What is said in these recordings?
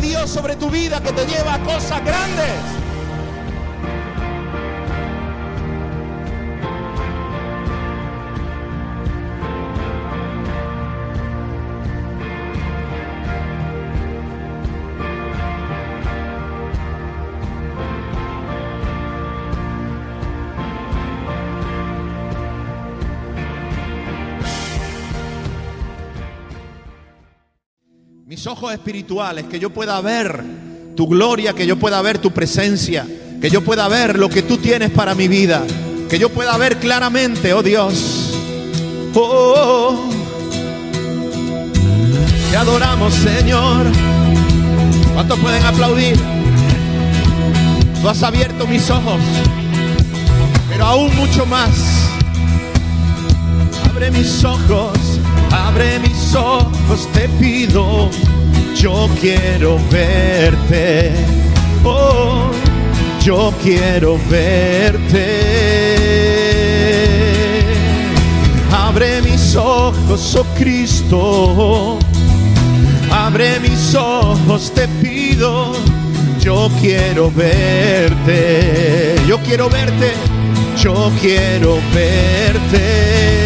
de Dios sobre tu vida que te lleva a cosas grandes. Ojos espirituales, que yo pueda ver tu gloria, que yo pueda ver tu presencia, que yo pueda ver lo que tú tienes para mi vida, que yo pueda ver claramente, oh Dios. Oh, te adoramos, Señor. ¿Cuántos pueden aplaudir? Tú has abierto mis ojos, pero aún mucho más. Abre mis ojos Abre mis ojos, te pido, yo quiero verte. Oh, yo quiero verte. Abre mis ojos, oh Cristo. Abre mis ojos, te pido. Yo quiero verte. Yo quiero verte. Yo quiero verte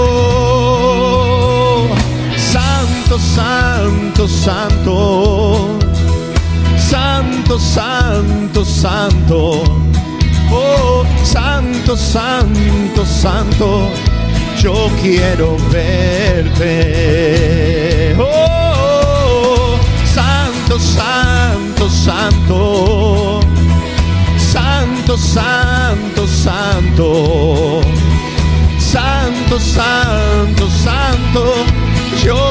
santo, santo, santo, santo, santo, oh, santo, santo, santo, yo quiero verte, oh, santo, santo, santo. Santo, santo, santo, santo, santo, yo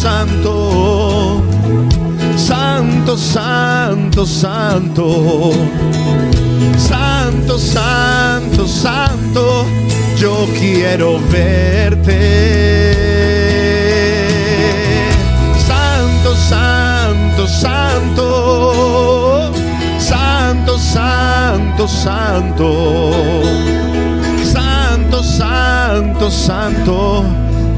Santo, Santo, Santo, Santo, Santo, Santo, Santo, Santo, yo quiero verte. Santo, Santo, Santo santo, santo, santo, santo, santo,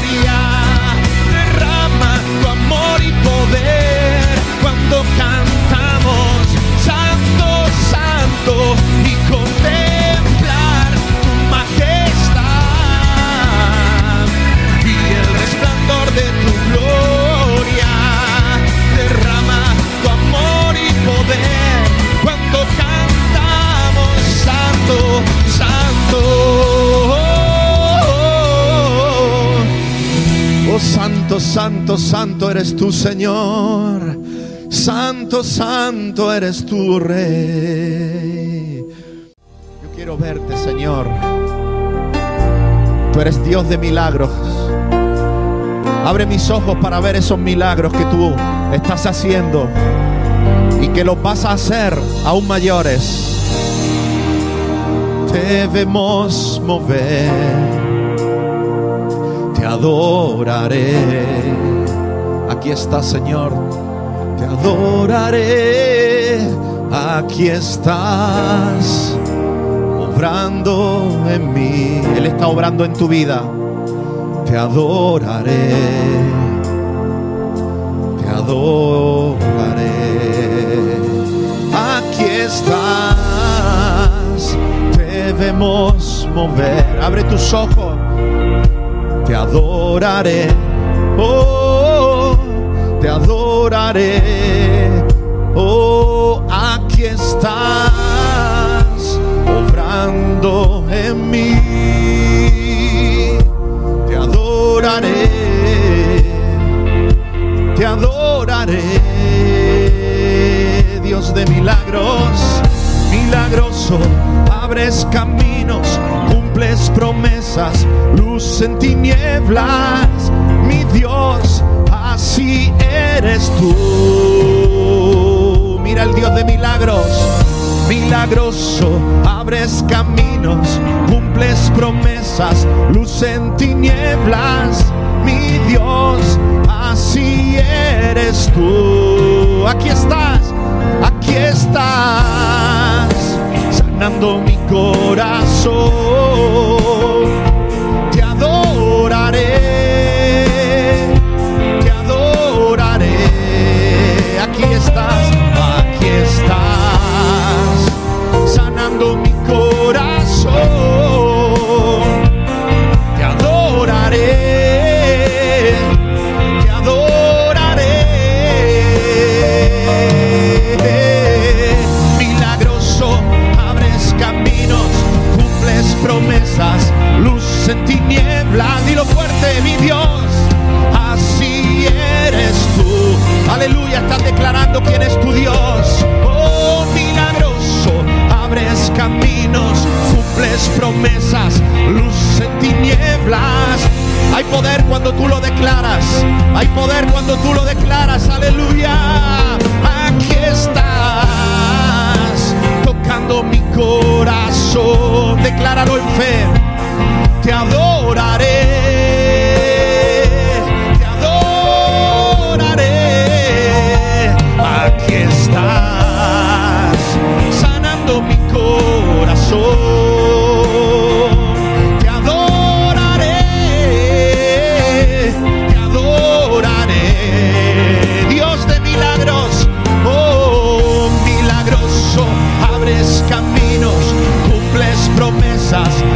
Glória Santo, santo, eres tú, Señor. Santo, santo eres tú, Rey. Yo quiero verte, Señor. Tú eres Dios de milagros. Abre mis ojos para ver esos milagros que tú estás haciendo y que los vas a hacer aún mayores. Debemos mover adoraré. Aquí está, Señor, te adoraré. Aquí estás, obrando en mí. Él está obrando en tu vida. Te adoraré, te adoraré. Aquí estás, debemos mover. Abre tus ojos te adoraré, oh, te adoraré, oh, aquí estás, obrando en mí, te adoraré, te adoraré, Dios de milagros, milagroso, abres caminos promesas, luz en tinieblas, mi Dios, así eres tú. Mira el Dios de milagros, milagroso, abres caminos, cumples promesas, luz en tinieblas, mi Dios, así eres tú. Aquí estás, aquí estás mi corazón. Aleluya, estás declarando quién es tu Dios. Oh, milagroso, abres caminos, cumples promesas, luz en tinieblas. Hay poder cuando tú lo declaras. Hay poder cuando tú lo declaras. Aleluya. Aquí estás tocando mi corazón. Decláralo en fe. Te adoraré. Promesas.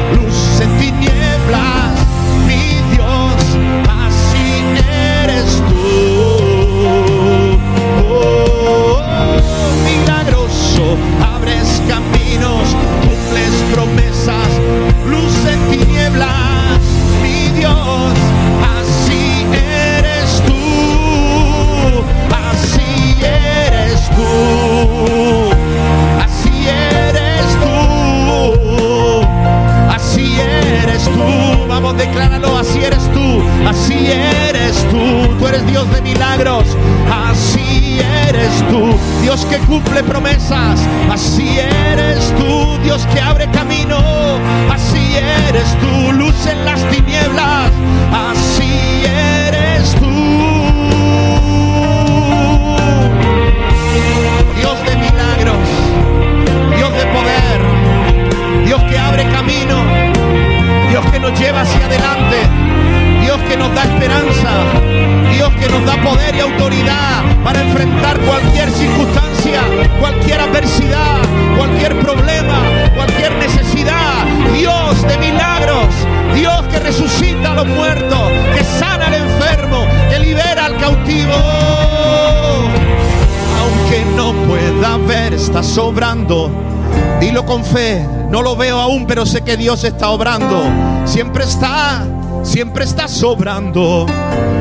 Fe, no lo veo aún, pero sé que Dios está obrando. Siempre está siempre estás sobrando,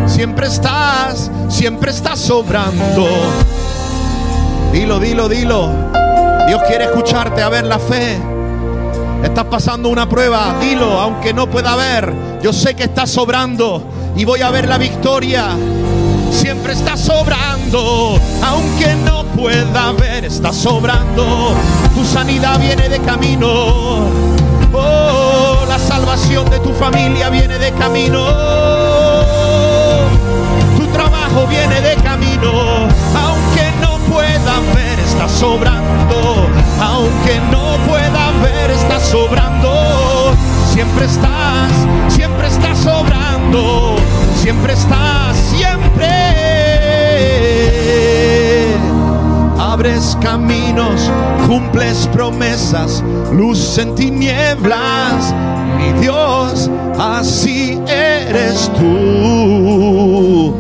siempre estás, siempre estás sobrando. Dilo, dilo, dilo. Dios quiere escucharte a ver la fe. Estás pasando una prueba, dilo, aunque no pueda ver. Yo sé que estás sobrando y voy a ver la victoria. Siempre está sobrando, aunque no pueda ver, está sobrando. Tu sanidad viene de camino. Oh, la salvación de tu familia viene de camino. Tu trabajo viene de camino, aunque no pueda ver, está sobrando. Aunque no pueda ver, está sobrando. Siempre estás, siempre estás sobrando. Siempre estás, siempre. Abres caminos, cumples promesas, luz en tinieblas. Mi Dios, así eres tú.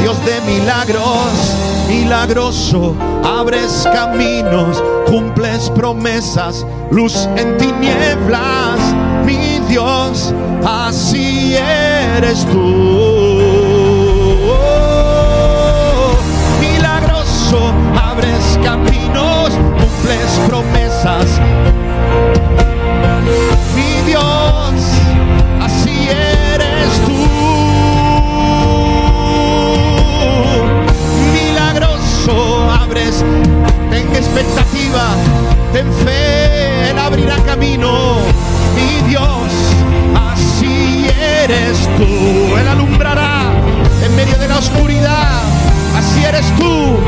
Dios de milagros, milagroso, abres caminos, cumples promesas, luz en tinieblas, mi Dios, así eres tú. Cumples promesas, mi Dios, así eres tú. Milagroso, abres, ten expectativa, ten fe, Él abrirá camino. Mi Dios, así eres tú. Él alumbrará en medio de la oscuridad. Así eres tú,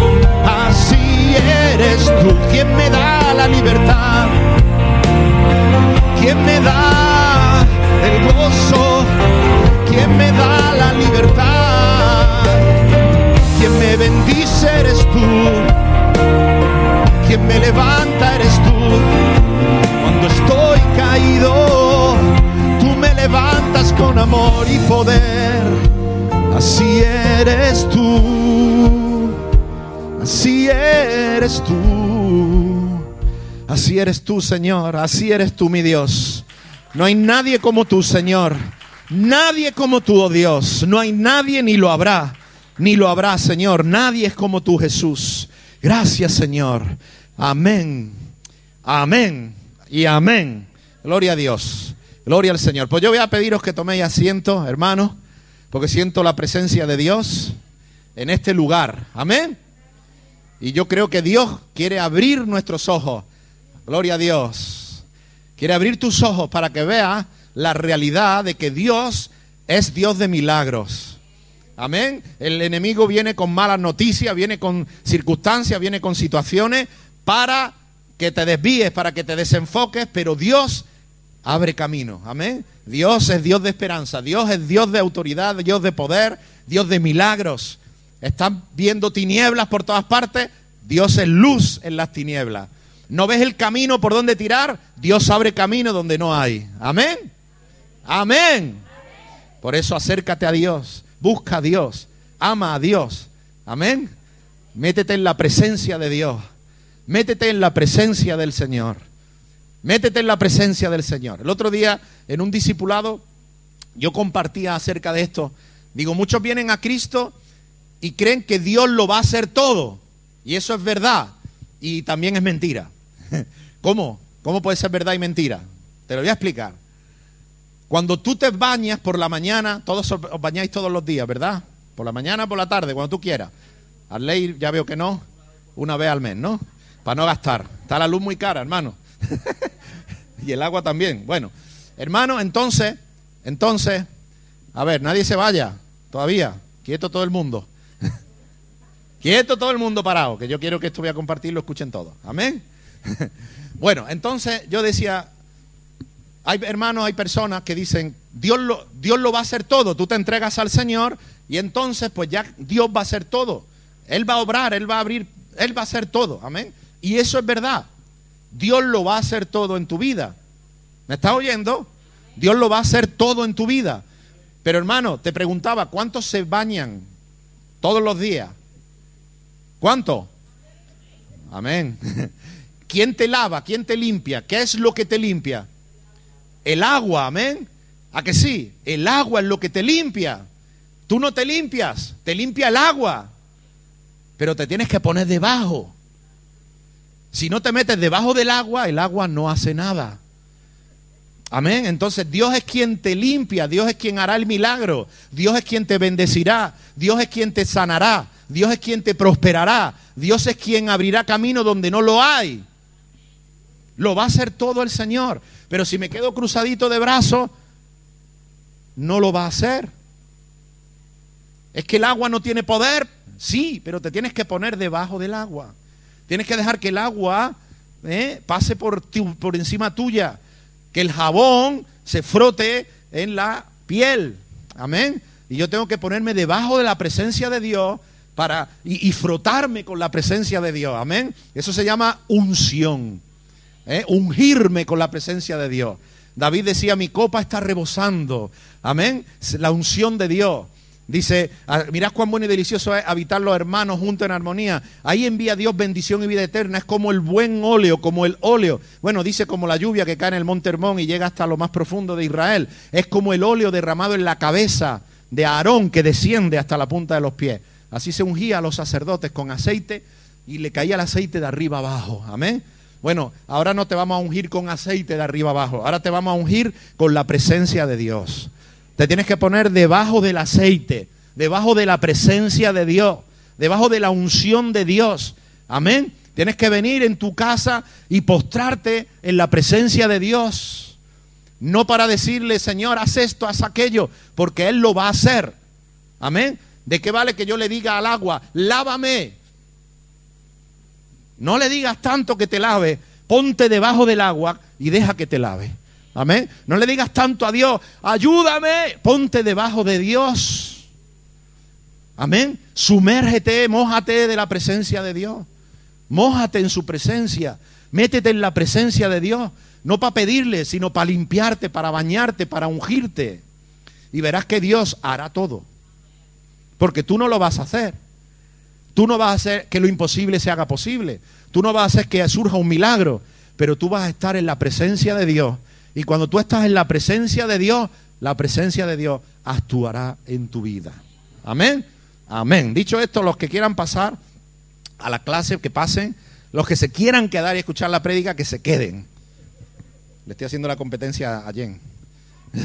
así eres tú. ¿Quién me da la libertad? ¿Quién me da el gozo? ¿Quién me da la libertad? Quien me bendice eres tú. Quien me levanta eres tú. Cuando estoy caído, tú me levantas con amor y poder. Así eres tú. Así eres tú. Así eres tú, Señor. Así eres tú, mi Dios. No hay nadie como tú, Señor. Nadie como tú, oh Dios. No hay nadie ni lo habrá. Ni lo habrá, Señor. Nadie es como tú, Jesús. Gracias, Señor. Amén. Amén. Y amén. Gloria a Dios. Gloria al Señor. Pues yo voy a pediros que toméis asiento, hermanos, porque siento la presencia de Dios en este lugar. Amén. Y yo creo que Dios quiere abrir nuestros ojos. Gloria a Dios. Quiere abrir tus ojos para que veas la realidad de que Dios es Dios de milagros. Amén. El enemigo viene con malas noticias, viene con circunstancias, viene con situaciones para que te desvíes, para que te desenfoques, pero Dios abre camino. Amén. Dios es Dios de esperanza, Dios es Dios de autoridad, Dios de poder, Dios de milagros. Están viendo tinieblas por todas partes, Dios es luz en las tinieblas. ¿No ves el camino por donde tirar? Dios abre camino donde no hay. Amén. Amén. Por eso acércate a Dios, busca a Dios, ama a Dios. Amén. Métete en la presencia de Dios. Métete en la presencia del Señor. Métete en la presencia del Señor. El otro día, en un discipulado, yo compartía acerca de esto. Digo, muchos vienen a Cristo y creen que Dios lo va a hacer todo. Y eso es verdad. Y también es mentira. ¿Cómo? ¿Cómo puede ser verdad y mentira? Te lo voy a explicar. Cuando tú te bañas por la mañana, todos os bañáis todos los días, ¿verdad? Por la mañana, por la tarde, cuando tú quieras. Al ley ya veo que no, una vez al mes, ¿no? Para no gastar. Está la luz muy cara, hermano. y el agua también. Bueno, hermano, entonces, entonces, a ver, nadie se vaya todavía. Quieto todo el mundo. Quieto todo el mundo parado, que yo quiero que esto voy a compartir, lo escuchen todos. Amén. bueno, entonces yo decía, hay hermanos, hay personas que dicen, Dios lo, Dios lo va a hacer todo, tú te entregas al Señor y entonces pues ya Dios va a hacer todo. Él va a obrar, Él va a abrir, Él va a hacer todo. Amén. Y eso es verdad. Dios lo va a hacer todo en tu vida. ¿Me estás oyendo? Dios lo va a hacer todo en tu vida. Pero hermano, te preguntaba, ¿cuántos se bañan todos los días? ¿Cuánto? Amén. ¿Quién te lava? ¿Quién te limpia? ¿Qué es lo que te limpia? El agua, amén. ¿A que sí? El agua es lo que te limpia. Tú no te limpias, te limpia el agua. Pero te tienes que poner debajo. Si no te metes debajo del agua, el agua no hace nada. Amén. Entonces Dios es quien te limpia, Dios es quien hará el milagro, Dios es quien te bendecirá, Dios es quien te sanará, Dios es quien te prosperará, Dios es quien abrirá camino donde no lo hay. Lo va a hacer todo el Señor. Pero si me quedo cruzadito de brazos, no lo va a hacer. Es que el agua no tiene poder. Sí, pero te tienes que poner debajo del agua. Tienes que dejar que el agua eh, pase por, por encima tuya. Que el jabón se frote en la piel. Amén. Y yo tengo que ponerme debajo de la presencia de Dios para y, frotarme con la presencia de Dios. Amén. Eso se llama unción. ¿eh? Ungirme con la presencia de Dios. David decía, mi copa está rebosando. Amén. La unción de Dios. Dice, ah, mirad cuán bueno y delicioso es habitar los hermanos juntos en armonía. Ahí envía Dios bendición y vida eterna. Es como el buen óleo, como el óleo. Bueno, dice como la lluvia que cae en el monte Hermón y llega hasta lo más profundo de Israel. Es como el óleo derramado en la cabeza de Aarón que desciende hasta la punta de los pies. Así se ungía a los sacerdotes con aceite y le caía el aceite de arriba abajo. Amén. Bueno, ahora no te vamos a ungir con aceite de arriba abajo. Ahora te vamos a ungir con la presencia de Dios. Te tienes que poner debajo del aceite, debajo de la presencia de Dios, debajo de la unción de Dios. Amén. Tienes que venir en tu casa y postrarte en la presencia de Dios. No para decirle, Señor, haz esto, haz aquello, porque Él lo va a hacer. Amén. ¿De qué vale que yo le diga al agua, lávame? No le digas tanto que te lave, ponte debajo del agua y deja que te lave. Amén. No le digas tanto a Dios, ayúdame, ponte debajo de Dios. Amén. Sumérgete, mójate de la presencia de Dios. Mójate en su presencia. Métete en la presencia de Dios. No para pedirle, sino para limpiarte, para bañarte, para ungirte. Y verás que Dios hará todo. Porque tú no lo vas a hacer. Tú no vas a hacer que lo imposible se haga posible. Tú no vas a hacer que surja un milagro. Pero tú vas a estar en la presencia de Dios y cuando tú estás en la presencia de Dios, la presencia de Dios actuará en tu vida. Amén. Amén. Dicho esto, los que quieran pasar a la clase, que pasen. Los que se quieran quedar y escuchar la prédica, que se queden. Le estoy haciendo la competencia a Jen.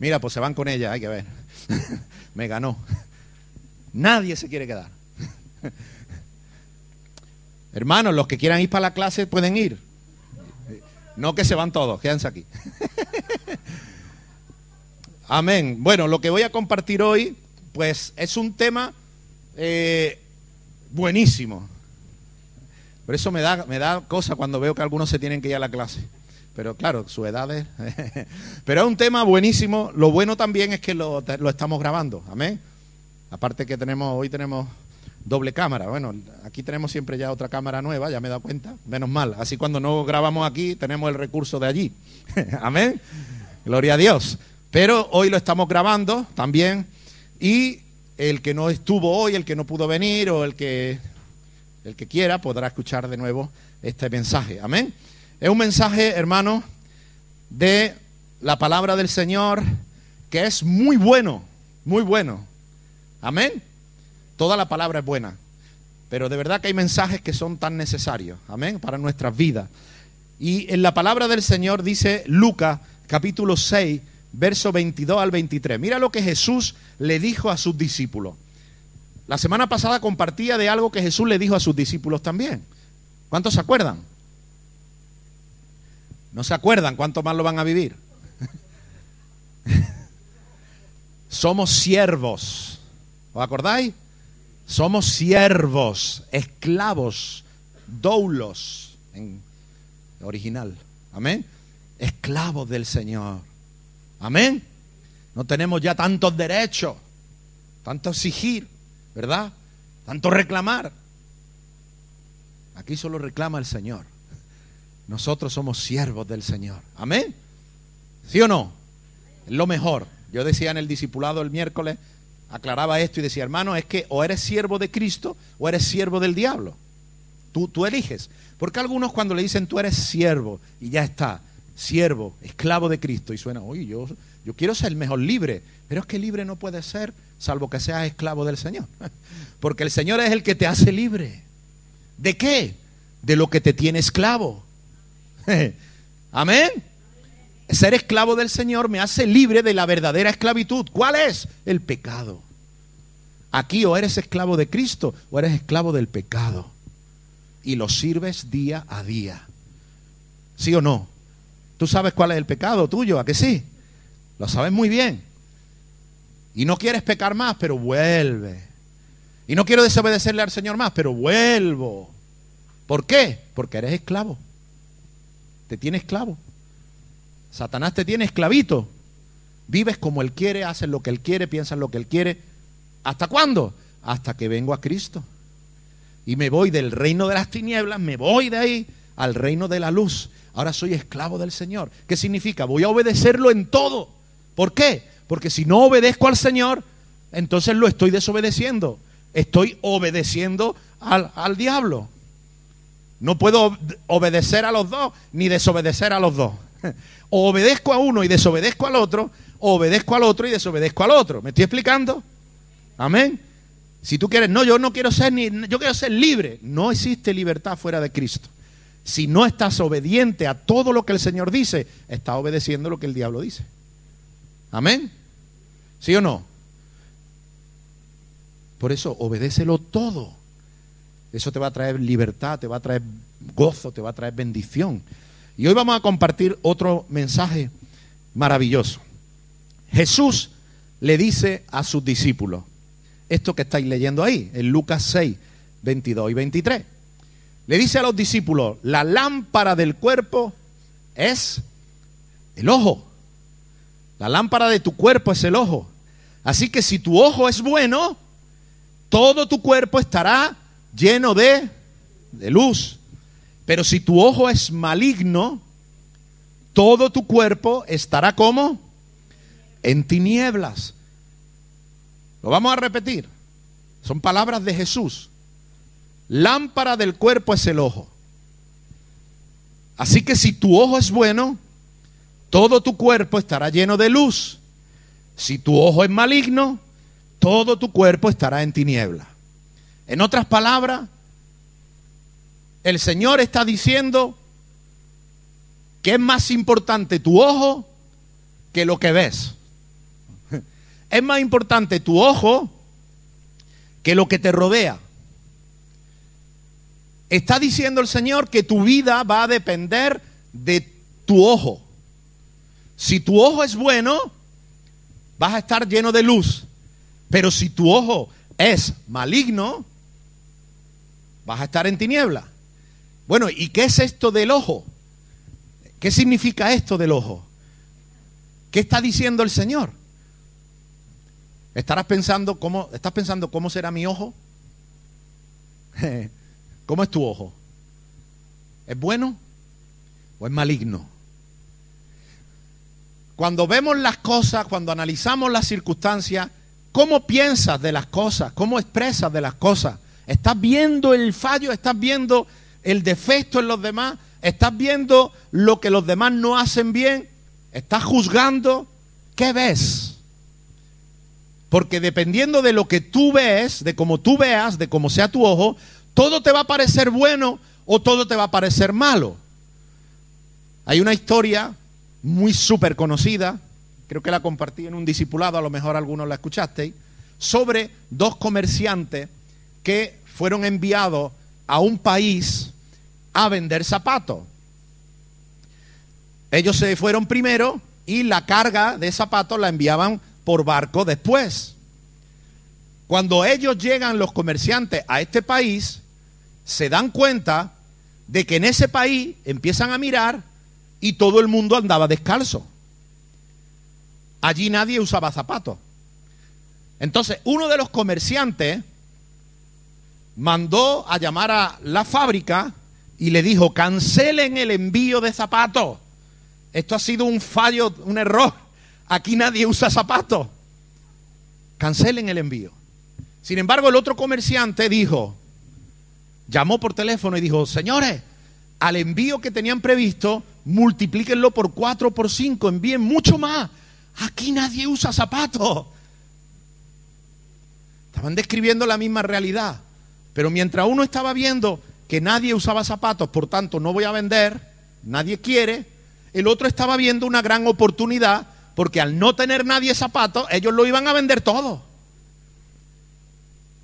Mira, pues se van con ella, hay que ver. Me ganó. Nadie se quiere quedar. Hermanos, los que quieran ir para la clase pueden ir. No que se van todos, quédense aquí. Amén. Bueno, lo que voy a compartir hoy, pues es un tema eh, buenísimo. Por eso me da, me da cosa cuando veo que algunos se tienen que ir a la clase. Pero claro, su edad es... Pero es un tema buenísimo. Lo bueno también es que lo, lo estamos grabando. Amén. Aparte que tenemos, hoy tenemos doble cámara. Bueno, aquí tenemos siempre ya otra cámara nueva, ya me he dado cuenta. Menos mal. Así cuando no grabamos aquí, tenemos el recurso de allí. Amén. Gloria a Dios. Pero hoy lo estamos grabando también. Y el que no estuvo hoy, el que no pudo venir o el que, el que quiera, podrá escuchar de nuevo este mensaje. Amén. Es un mensaje, hermano, de la palabra del Señor que es muy bueno, muy bueno. Amén. Toda la palabra es buena, pero de verdad que hay mensajes que son tan necesarios, amén, para nuestras vidas. Y en la palabra del Señor dice Lucas capítulo 6, verso 22 al 23. Mira lo que Jesús le dijo a sus discípulos. La semana pasada compartía de algo que Jesús le dijo a sus discípulos también. ¿Cuántos se acuerdan? ¿No se acuerdan cuánto más lo van a vivir? Somos siervos. ¿Os acordáis? Somos siervos, esclavos, doulos en original. Amén. Esclavos del Señor. Amén. No tenemos ya tantos derechos, tanto exigir, ¿verdad? Tanto reclamar. Aquí solo reclama el Señor. Nosotros somos siervos del Señor. Amén. ¿Sí o no? Es lo mejor. Yo decía en el discipulado el miércoles, aclaraba esto y decía, hermano, es que o eres siervo de Cristo o eres siervo del diablo. Tú, tú eliges. Porque algunos cuando le dicen tú eres siervo y ya está, siervo, esclavo de Cristo. Y suena, oye, yo, yo quiero ser mejor libre. Pero es que libre no puede ser salvo que seas esclavo del Señor. Porque el Señor es el que te hace libre. ¿De qué? De lo que te tiene esclavo. Amén. Ser esclavo del Señor me hace libre de la verdadera esclavitud. ¿Cuál es? El pecado. Aquí o eres esclavo de Cristo o eres esclavo del pecado. Y lo sirves día a día. ¿Sí o no? Tú sabes cuál es el pecado tuyo, ¿a que sí? Lo sabes muy bien. Y no quieres pecar más, pero vuelve. Y no quiero desobedecerle al Señor más, pero vuelvo. ¿Por qué? Porque eres esclavo. Te tiene esclavo. Satanás te tiene esclavito. Vives como Él quiere, haces lo que Él quiere, piensas lo que Él quiere. ¿Hasta cuándo? Hasta que vengo a Cristo. Y me voy del reino de las tinieblas, me voy de ahí al reino de la luz. Ahora soy esclavo del Señor. ¿Qué significa? Voy a obedecerlo en todo. ¿Por qué? Porque si no obedezco al Señor, entonces lo estoy desobedeciendo. Estoy obedeciendo al, al diablo. No puedo obedecer a los dos ni desobedecer a los dos. O obedezco a uno y desobedezco al otro, o obedezco al otro y desobedezco al otro. ¿Me estoy explicando? Amén. Si tú quieres, no, yo no quiero ser ni, yo quiero ser libre. No existe libertad fuera de Cristo. Si no estás obediente a todo lo que el Señor dice, estás obedeciendo lo que el diablo dice. Amén. ¿Sí o no? Por eso, obedécelo todo. Eso te va a traer libertad, te va a traer gozo, te va a traer bendición. Y hoy vamos a compartir otro mensaje maravilloso. Jesús le dice a sus discípulos, esto que estáis leyendo ahí, en Lucas 6, 22 y 23. Le dice a los discípulos, la lámpara del cuerpo es el ojo. La lámpara de tu cuerpo es el ojo. Así que si tu ojo es bueno, todo tu cuerpo estará lleno de, de luz. Pero si tu ojo es maligno, todo tu cuerpo estará como en tinieblas. Lo vamos a repetir. Son palabras de Jesús. Lámpara del cuerpo es el ojo. Así que si tu ojo es bueno, todo tu cuerpo estará lleno de luz. Si tu ojo es maligno, todo tu cuerpo estará en tiniebla. En otras palabras, el Señor está diciendo que es más importante tu ojo que lo que ves. Es más importante tu ojo que lo que te rodea. Está diciendo el Señor que tu vida va a depender de tu ojo. Si tu ojo es bueno, vas a estar lleno de luz. Pero si tu ojo es maligno, vas a estar en tiniebla. Bueno, ¿y qué es esto del ojo? ¿Qué significa esto del ojo? ¿Qué está diciendo el Señor? Estarás pensando cómo, estás pensando cómo será mi ojo. ¿Cómo es tu ojo? ¿Es bueno o es maligno? Cuando vemos las cosas, cuando analizamos las circunstancias, ¿cómo piensas de las cosas? ¿Cómo expresas de las cosas? ¿Estás viendo el fallo? ¿Estás viendo el defecto en los demás? ¿Estás viendo lo que los demás no hacen bien? ¿Estás juzgando? ¿Qué ves? Porque dependiendo de lo que tú ves, de cómo tú veas, de cómo sea tu ojo, todo te va a parecer bueno o todo te va a parecer malo. Hay una historia muy súper conocida, creo que la compartí en un discipulado, a lo mejor algunos la escuchasteis, sobre dos comerciantes que fueron enviados a un país a vender zapatos. Ellos se fueron primero y la carga de zapatos la enviaban por barco después. Cuando ellos llegan, los comerciantes, a este país, se dan cuenta de que en ese país empiezan a mirar y todo el mundo andaba descalzo. Allí nadie usaba zapatos. Entonces, uno de los comerciantes mandó a llamar a la fábrica y le dijo, cancelen el envío de zapatos. Esto ha sido un fallo, un error. Aquí nadie usa zapatos. Cancelen el envío. Sin embargo, el otro comerciante dijo, llamó por teléfono y dijo, señores, al envío que tenían previsto multiplíquenlo por cuatro, por cinco, envíen mucho más. Aquí nadie usa zapatos. Estaban describiendo la misma realidad. Pero mientras uno estaba viendo que nadie usaba zapatos, por tanto no voy a vender, nadie quiere, el otro estaba viendo una gran oportunidad porque al no tener nadie zapatos, ellos lo iban a vender todo.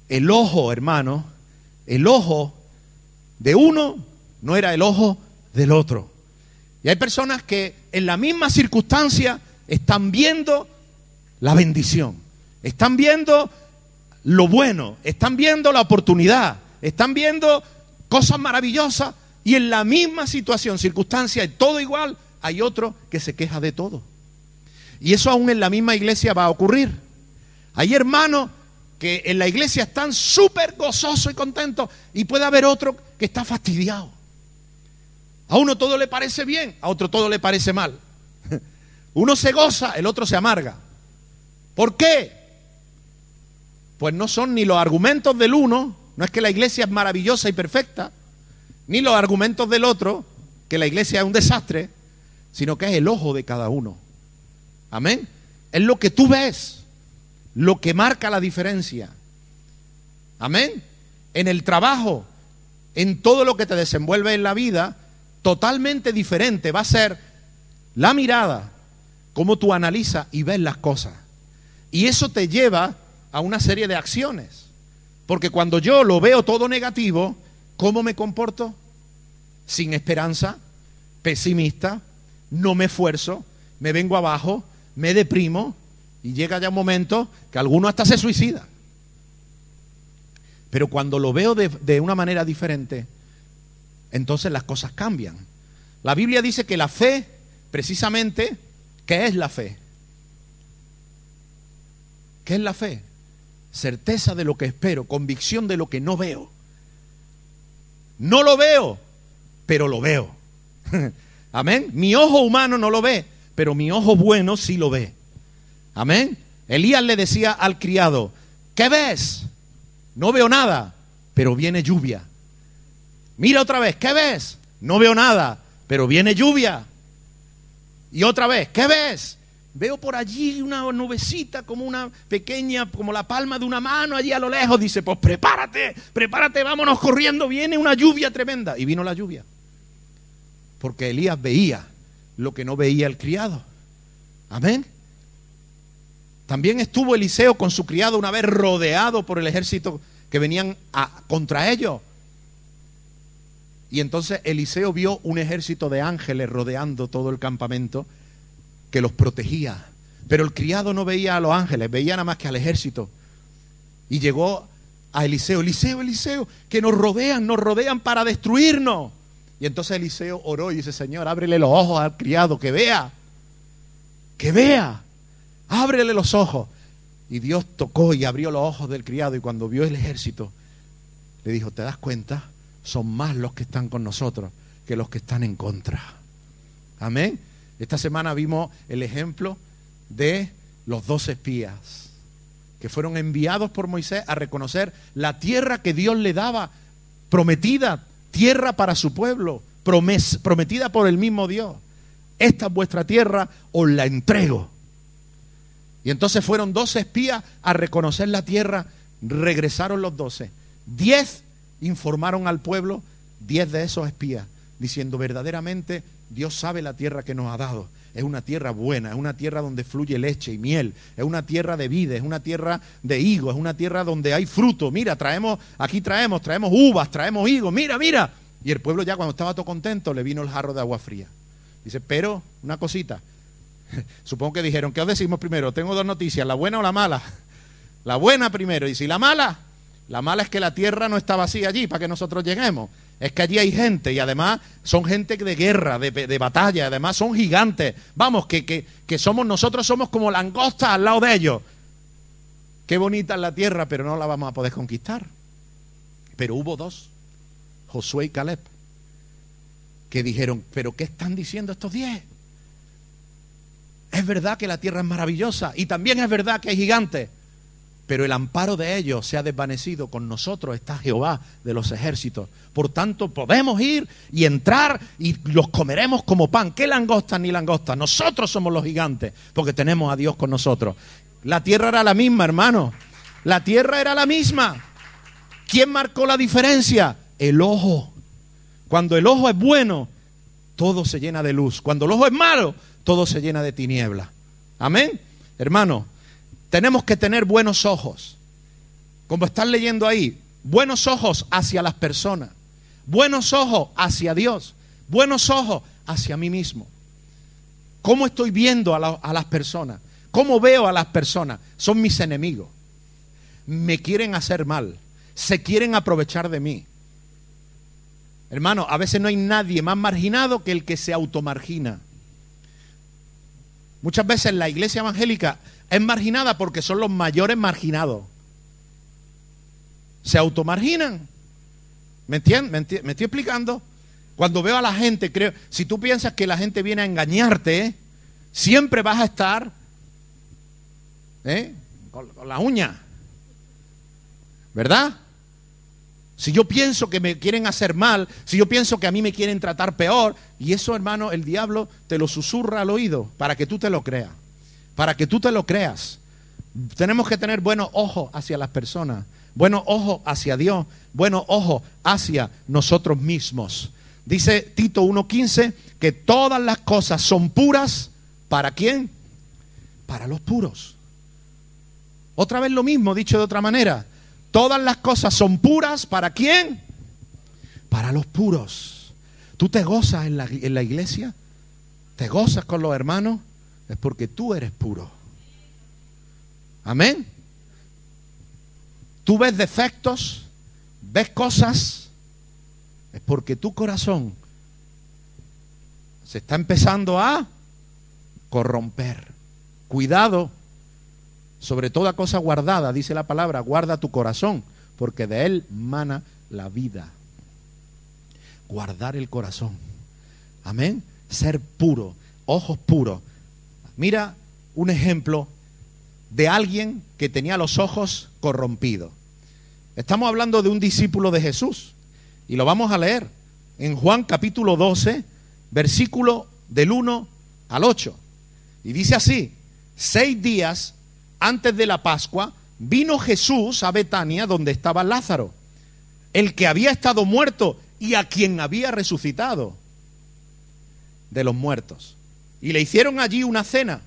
El ojo, hermano, el ojo de uno no era el ojo del otro. Y hay personas que en la misma circunstancia están viendo la bendición, están viendo lo bueno, están viendo la oportunidad, están viendo cosas maravillosas y en la misma situación, circunstancia, todo igual, hay otro que se queja de todo. Y eso aún en la misma iglesia va a ocurrir. Hay hermanos que en la iglesia están súper gozosos y contentos y puede haber otro que está fastidiado. A uno todo le parece bien, a otro todo le parece mal. Uno se goza, el otro se amarga. ¿Por qué? pues no son ni los argumentos del uno, no es que la iglesia es maravillosa y perfecta, ni los argumentos del otro, que la iglesia es un desastre, sino que es el ojo de cada uno. Amén. Es lo que tú ves, lo que marca la diferencia. Amén. En el trabajo, en todo lo que te desenvuelve en la vida, totalmente diferente va a ser la mirada, cómo tú analizas y ves las cosas. Y eso te lleva a una serie de acciones. Porque cuando yo lo veo todo negativo, ¿cómo me comporto? Sin esperanza, pesimista, no me esfuerzo, me vengo abajo, me deprimo y llega ya un momento que alguno hasta se suicida. Pero cuando lo veo de, una manera diferente, entonces las cosas cambian. La Biblia dice que la fe, precisamente, ¿qué es la fe? ¿Qué es la fe? Certeza de lo que espero, convicción de lo que no veo. No lo veo, pero lo veo. Amén. Mi ojo humano no lo ve, pero mi ojo bueno sí lo ve. Amén. Elías le decía al criado, ¿qué ves? No veo nada, pero viene lluvia. Mira otra vez, ¿qué ves? No veo nada, pero viene lluvia. Y otra vez, ¿qué ves? Veo por allí una nubecita como una pequeña, como la palma de una mano allí a lo lejos. Dice, pues prepárate, prepárate, vámonos corriendo, viene una lluvia tremenda. Y vino la lluvia. Porque Elías veía lo que no veía el criado. Amén. También estuvo Eliseo con su criado una vez rodeado por el ejército que venían a, contra ellos. Y entonces Eliseo vio un ejército de ángeles rodeando todo el campamento que los protegía. Pero el criado no veía a los ángeles, veía nada más que al ejército. Y llegó a Eliseo, Eliseo, Eliseo, que nos rodean, nos rodean para destruirnos. Y entonces Eliseo oró y dice, Señor, ábrele los ojos al criado, que vea, que vea, ábrele los ojos. Y Dios tocó y abrió los ojos del criado y cuando vio el ejército, le dijo, ¿te das cuenta? Son más los que están con nosotros que los que están en contra. Amén. Esta semana vimos el ejemplo de los dos espías que fueron enviados por Moisés a reconocer la tierra que Dios le daba, prometida, tierra para su pueblo, prometida por el mismo Dios. Esta es vuestra tierra, os la entrego. Y entonces fueron dos espías a reconocer la tierra, regresaron los doce. Diez informaron al pueblo, diez de esos espías, diciendo verdaderamente Dios sabe la tierra que nos ha dado. Es una tierra buena, es una tierra donde fluye leche y miel, es una tierra de vida, es una tierra de higo, es una tierra donde hay fruto. Mira, traemos, aquí traemos, traemos uvas, traemos higos, mira, mira. Y el pueblo ya cuando estaba todo contento le vino el jarro de agua fría. Dice, pero una cosita. Supongo que dijeron, ¿qué os decimos primero? Tengo dos noticias, la buena o la mala. La buena primero, y si la mala, la mala es que la tierra no está vacía allí para que nosotros lleguemos. Es que allí hay gente y además son gente de guerra, de, batalla, además son gigantes. Vamos, que, que, somos nosotros somos como langostas al lado de ellos. Qué bonita es la tierra, pero no la vamos a poder conquistar. Pero hubo dos, Josué y Caleb, que dijeron, pero ¿qué están diciendo estos diez? Es verdad que la tierra es maravillosa y también es verdad que hay gigantes. Pero el amparo de ellos se ha desvanecido. Con nosotros está Jehová de los ejércitos. Por tanto, podemos ir y entrar y los comeremos como pan. ¿Qué langosta ni langosta? Nosotros somos los gigantes porque tenemos a Dios con nosotros. La tierra era la misma, hermano. La tierra era la misma. ¿Quién marcó la diferencia? El ojo. Cuando el ojo es bueno, todo se llena de luz. Cuando el ojo es malo, todo se llena de tiniebla. Amén. Hermano, tenemos que tener buenos ojos. Como están leyendo ahí, buenos ojos hacia las personas, buenos ojos hacia Dios, buenos ojos hacia mí mismo. ¿Cómo estoy viendo a, las personas? ¿Cómo veo a las personas? Son mis enemigos. Me quieren hacer mal. Se quieren aprovechar de mí. Hermano, a veces no hay nadie más marginado que el que se automargina. Muchas veces la iglesia evangélica es marginada porque son los mayores marginados. Se automarginan. ¿Me entiendes? ¿Me, estoy explicando? Cuando veo a la gente, creo, si tú piensas que la gente viene a engañarte, siempre vas a estar ¿eh? con, con la uña. ¿Verdad? Si yo pienso que me quieren hacer mal, si yo pienso que a mí me quieren tratar peor, y eso hermano, el diablo te lo susurra al oído para que tú te lo creas para que tú te lo creas. Tenemos que tener buenos ojos hacia las personas, buenos ojos hacia Dios, buenos ojos hacia nosotros mismos. Dice Tito 1.15 que todas las cosas son puras. ¿Para quién? Para los puros. Otra vez lo mismo, dicho de otra manera. Todas las cosas son puras. ¿Para quién? Para los puros. ¿Tú te gozas en la, en la iglesia? ¿Te gozas con los hermanos? Es porque tú eres puro. Amén. Tú ves defectos, ves cosas, es porque tu corazón se está empezando a corromper. Cuidado, sobre toda cosa guardada, dice la palabra, guarda tu corazón, porque de él mana la vida. Guardar el corazón. Amén. Ser puro, ojos puros Mira un ejemplo de alguien que tenía los ojos corrompidos. Estamos hablando de un discípulo de Jesús y lo vamos a leer en Juan capítulo 12, versículo del 1 al 8. Y dice así, seis días antes de la Pascua vino Jesús a Betania donde estaba Lázaro, el que había estado muerto y a quien había resucitado de los muertos. Y le hicieron allí una cena.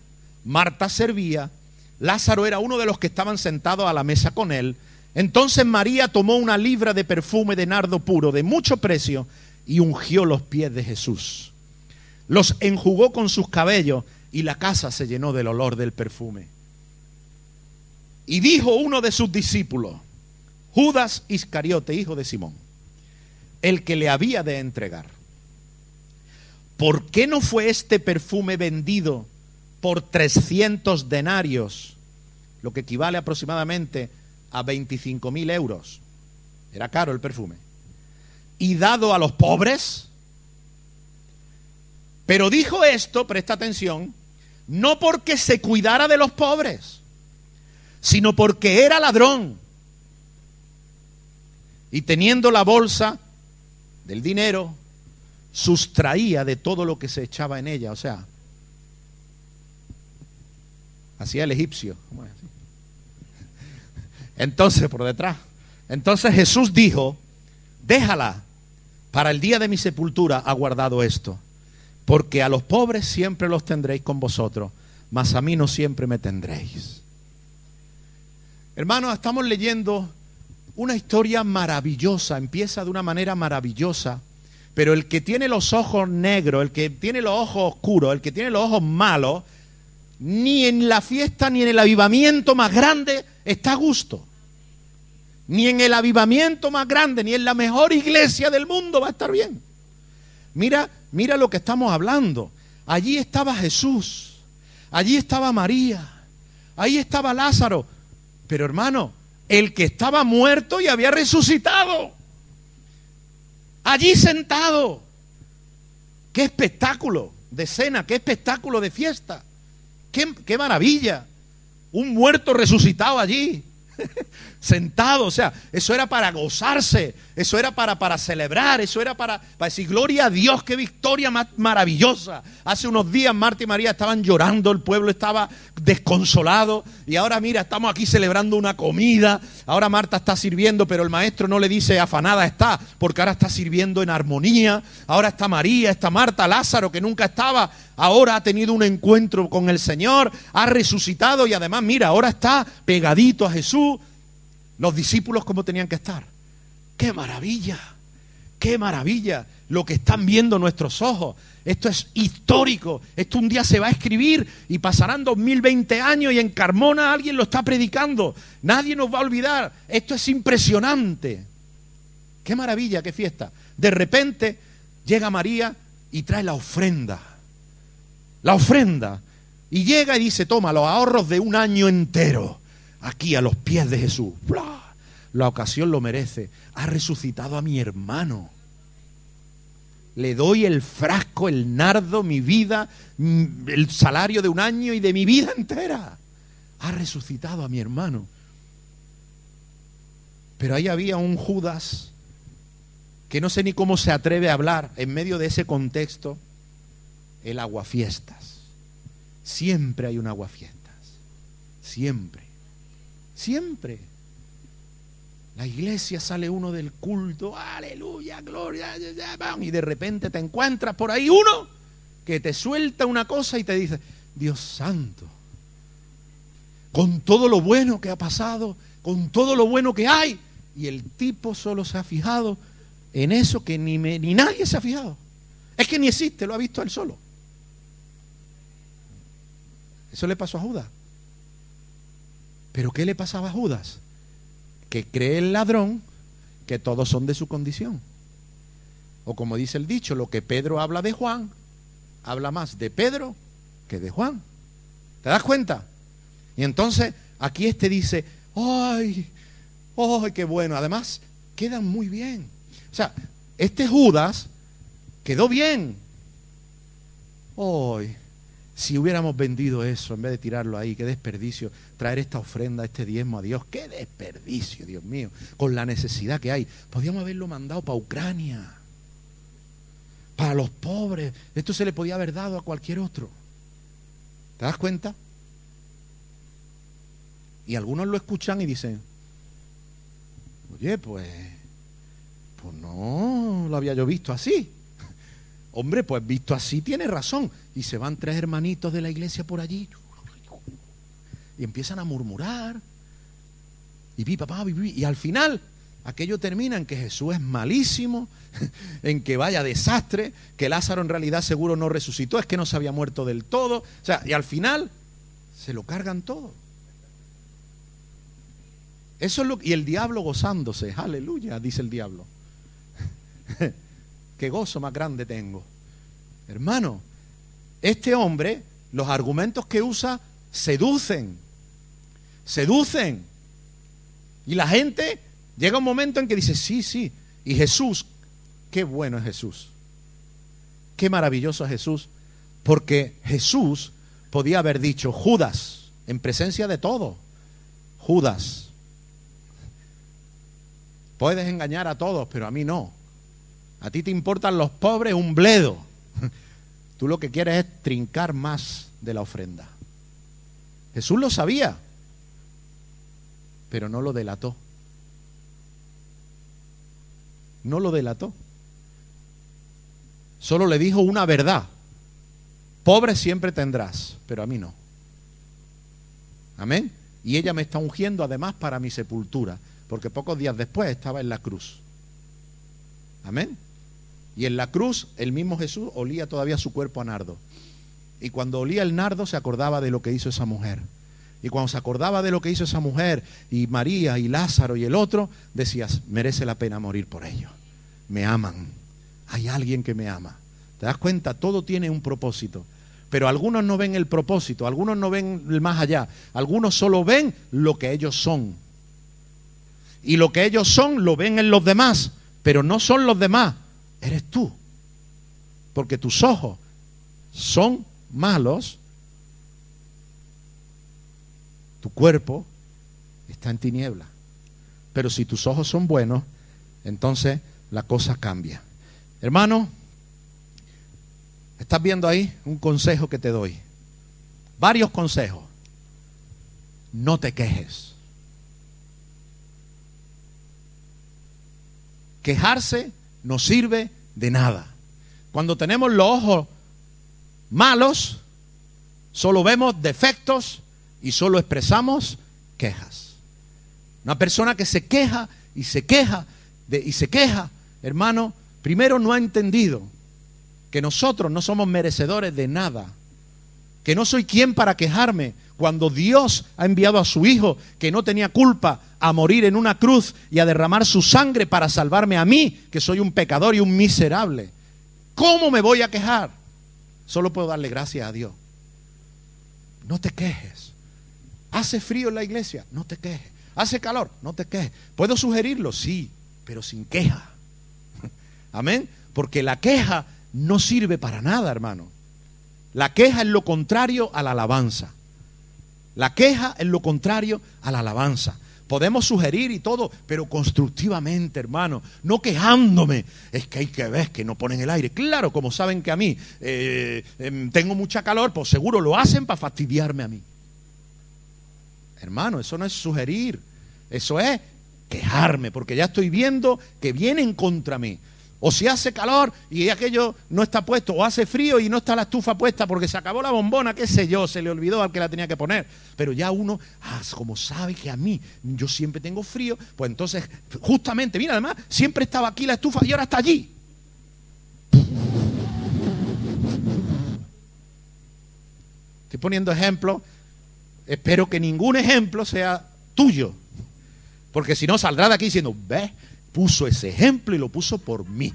Marta servía, Lázaro era uno de los que estaban sentados a la mesa con él. Entonces María tomó una libra de perfume de nardo puro de mucho precio y ungió los pies de Jesús. Los enjugó con sus cabellos y la casa se llenó del olor del perfume. Y dijo uno de sus discípulos, Judas Iscariote, hijo de Simón, el que le había de entregar. ¿Por qué no fue este perfume vendido por 300 denarios, lo que equivale aproximadamente a 25 mil euros? Era caro el perfume. Y dado a los pobres. Pero dijo esto, presta atención, no porque se cuidara de los pobres, sino porque era ladrón. Y teniendo la bolsa del dinero sustraía de todo lo que se echaba en ella. O sea, hacía el egipcio. Entonces, por detrás. Entonces Jesús dijo, déjala, para el día de mi sepultura ha guardado esto, porque a los pobres siempre los tendréis con vosotros, mas a mí no siempre me tendréis. Hermanos, estamos leyendo una historia maravillosa, empieza de una manera maravillosa pero el que tiene los ojos negros, el que tiene los ojos oscuros, el que tiene los ojos malos, ni en la fiesta ni en el avivamiento más grande está a gusto. Ni en el avivamiento más grande, ni en la mejor iglesia del mundo va a estar bien. Mira, mira lo que estamos hablando. Allí estaba Jesús, allí estaba María, ahí estaba Lázaro. Pero hermano, el que estaba muerto y había resucitado allí sentado. Qué espectáculo de cena, qué espectáculo de fiesta. Qué, maravilla. Un muerto resucitado allí. sentado, o sea, eso era para gozarse, eso era para, para celebrar, eso era para, para decir, gloria a Dios, qué victoria más maravillosa. Hace unos días Marta y María estaban llorando, el pueblo estaba desconsolado y ahora mira, estamos aquí celebrando una comida, ahora Marta está sirviendo, pero el maestro no le dice afanada está, porque ahora está sirviendo en armonía, ahora está María, está Marta, Lázaro, que nunca estaba, ahora ha tenido un encuentro con el Señor, ha resucitado y además, mira, ahora está pegadito a Jesús. Los discípulos como tenían que estar. ¡Qué maravilla! ¡Qué maravilla! Lo que están viendo nuestros ojos. Esto es histórico. Esto un día se va a escribir y pasarán 2020 años y en Carmona alguien lo está predicando. Nadie nos va a olvidar. Esto es impresionante. ¡Qué maravilla! ¡Qué fiesta! De repente llega María y trae la ofrenda. La ofrenda. Y llega y dice, toma los ahorros de un año entero aquí a los pies de Jesús. La ocasión lo merece. Ha resucitado a mi hermano. Le doy el frasco, el nardo, mi vida, mm, el salario de un año y de mi vida entera. Ha resucitado a mi hermano. Pero ahí había un Judas que no sé ni cómo se atreve a hablar en medio de ese contexto, el aguafiestas. Siempre hay un aguafiestas. Siempre. Siempre. La iglesia sale uno del culto, aleluya, gloria, y de repente te encuentras por ahí uno que te suelta una cosa y te dice, Dios santo, con todo lo bueno que ha pasado, con todo lo bueno que hay, y el tipo solo se ha fijado en eso que ni, ni nadie se ha fijado. Es que ni existe, lo ha visto él solo. Eso le pasó a Judas. Pero ¿qué le pasaba a Judas? Que cree el ladrón que todos son de su condición. O como dice el dicho, lo que Pedro habla de Juan, habla más de Pedro que de Juan. ¿Te das cuenta? Y entonces aquí este dice, ¡ay! ¡ay, qué bueno! Además, quedan muy bien. O sea, este Judas quedó bien. ¡ay! Si hubiéramos vendido eso en vez de tirarlo ahí, qué desperdicio, traer esta ofrenda, este diezmo a Dios, qué desperdicio, Dios mío, con la necesidad que hay. Podríamos haberlo mandado para Ucrania, para los pobres. Esto se le podía haber dado a cualquier otro. ¿Te das cuenta? Y algunos lo escuchan y dicen, oye, pues, pues no lo había yo visto así. Hombre, pues visto así tiene razón. Y se van tres hermanitos de la iglesia por allí. Y empiezan a murmurar. Y vi, papá, Y al final, aquello termina en que Jesús es malísimo, en que vaya desastre, que Lázaro en realidad seguro no resucitó, es que no se había muerto del todo. O sea, y al final se lo cargan todo. Eso es lo y el diablo gozándose, aleluya, dice el diablo. qué gozo más grande tengo. Hermano, este hombre, los argumentos que usa seducen, seducen. Y la gente llega un momento en que dice, sí, sí. Y Jesús, qué bueno es Jesús. Qué maravilloso es Jesús. Porque Jesús podía haber dicho, Judas, en presencia de todo, Judas, puedes engañar a todos, pero a mí no. A ti te importan los pobres un bledo. Tú lo que quieres es trincar más de la ofrenda. Jesús lo sabía, pero no lo delató. No lo delató. Solo le dijo una verdad. Pobre siempre tendrás, pero a mí no. Amén. Y ella me está ungiendo además para mi sepultura, porque pocos días después estaba en la cruz. Amén. Y en la cruz el mismo Jesús olía todavía su cuerpo a nardo. Y cuando olía el nardo se acordaba de lo que hizo esa mujer. Y cuando se acordaba de lo que hizo esa mujer y María y Lázaro y el otro, decías, merece la pena morir por ellos. Me aman. Hay alguien que me ama. ¿Te das cuenta? Todo tiene un propósito. Pero algunos no ven el propósito, algunos no ven el más allá, algunos solo ven lo que ellos son. Y lo que ellos son lo ven en los demás, pero no son los demás, eres tú. Porque tus ojos son malos, tu cuerpo está en tiniebla. Pero si tus ojos son buenos, entonces la cosa cambia. Hermano, ¿estás viendo ahí un consejo que te doy? Varios consejos. No te quejes. Quejarse no sirve de nada. Cuando tenemos los ojos malos, solo vemos defectos y solo expresamos quejas. Una persona que se queja y se queja y se queja, hermano, primero no ha entendido que nosotros no somos merecedores de nada, que no soy quien para quejarme cuando Dios ha enviado a su Hijo, que no tenía culpa, a morir en una cruz y a derramar su sangre para salvarme a mí, que soy un pecador y un miserable. ¿Cómo me voy a quejar? Solo puedo darle gracias a Dios. No te quejes. Hace frío en la iglesia, no te quejes. Hace calor, no te quejes. ¿Puedo sugerirlo? Sí, pero sin queja. Amén. Porque la queja no sirve para nada, hermano. La queja es lo contrario a la alabanza. La queja es lo contrario a la alabanza. Podemos sugerir y todo, pero constructivamente, hermano, no quejándome. Es que hay que ver que no ponen el aire. Claro, como saben que a mí eh, em, tengo mucha calor, pues seguro lo hacen para fastidiarme a mí. Hermano, eso no es sugerir, eso es quejarme, porque ya estoy viendo que vienen contra mí. O si hace calor y aquello no está puesto, o hace frío y no está la estufa puesta porque se acabó la bombona, qué sé yo, se le olvidó al que la tenía que poner. Pero ya uno, ah, como sabe que a mí yo siempre tengo frío, pues entonces, justamente, mira, además, siempre estaba aquí la estufa y ahora está allí. Estoy poniendo ejemplos, espero que ningún ejemplo sea tuyo, porque si no saldrá de aquí diciendo, ¿ves? Puso ese ejemplo y lo puso por mí.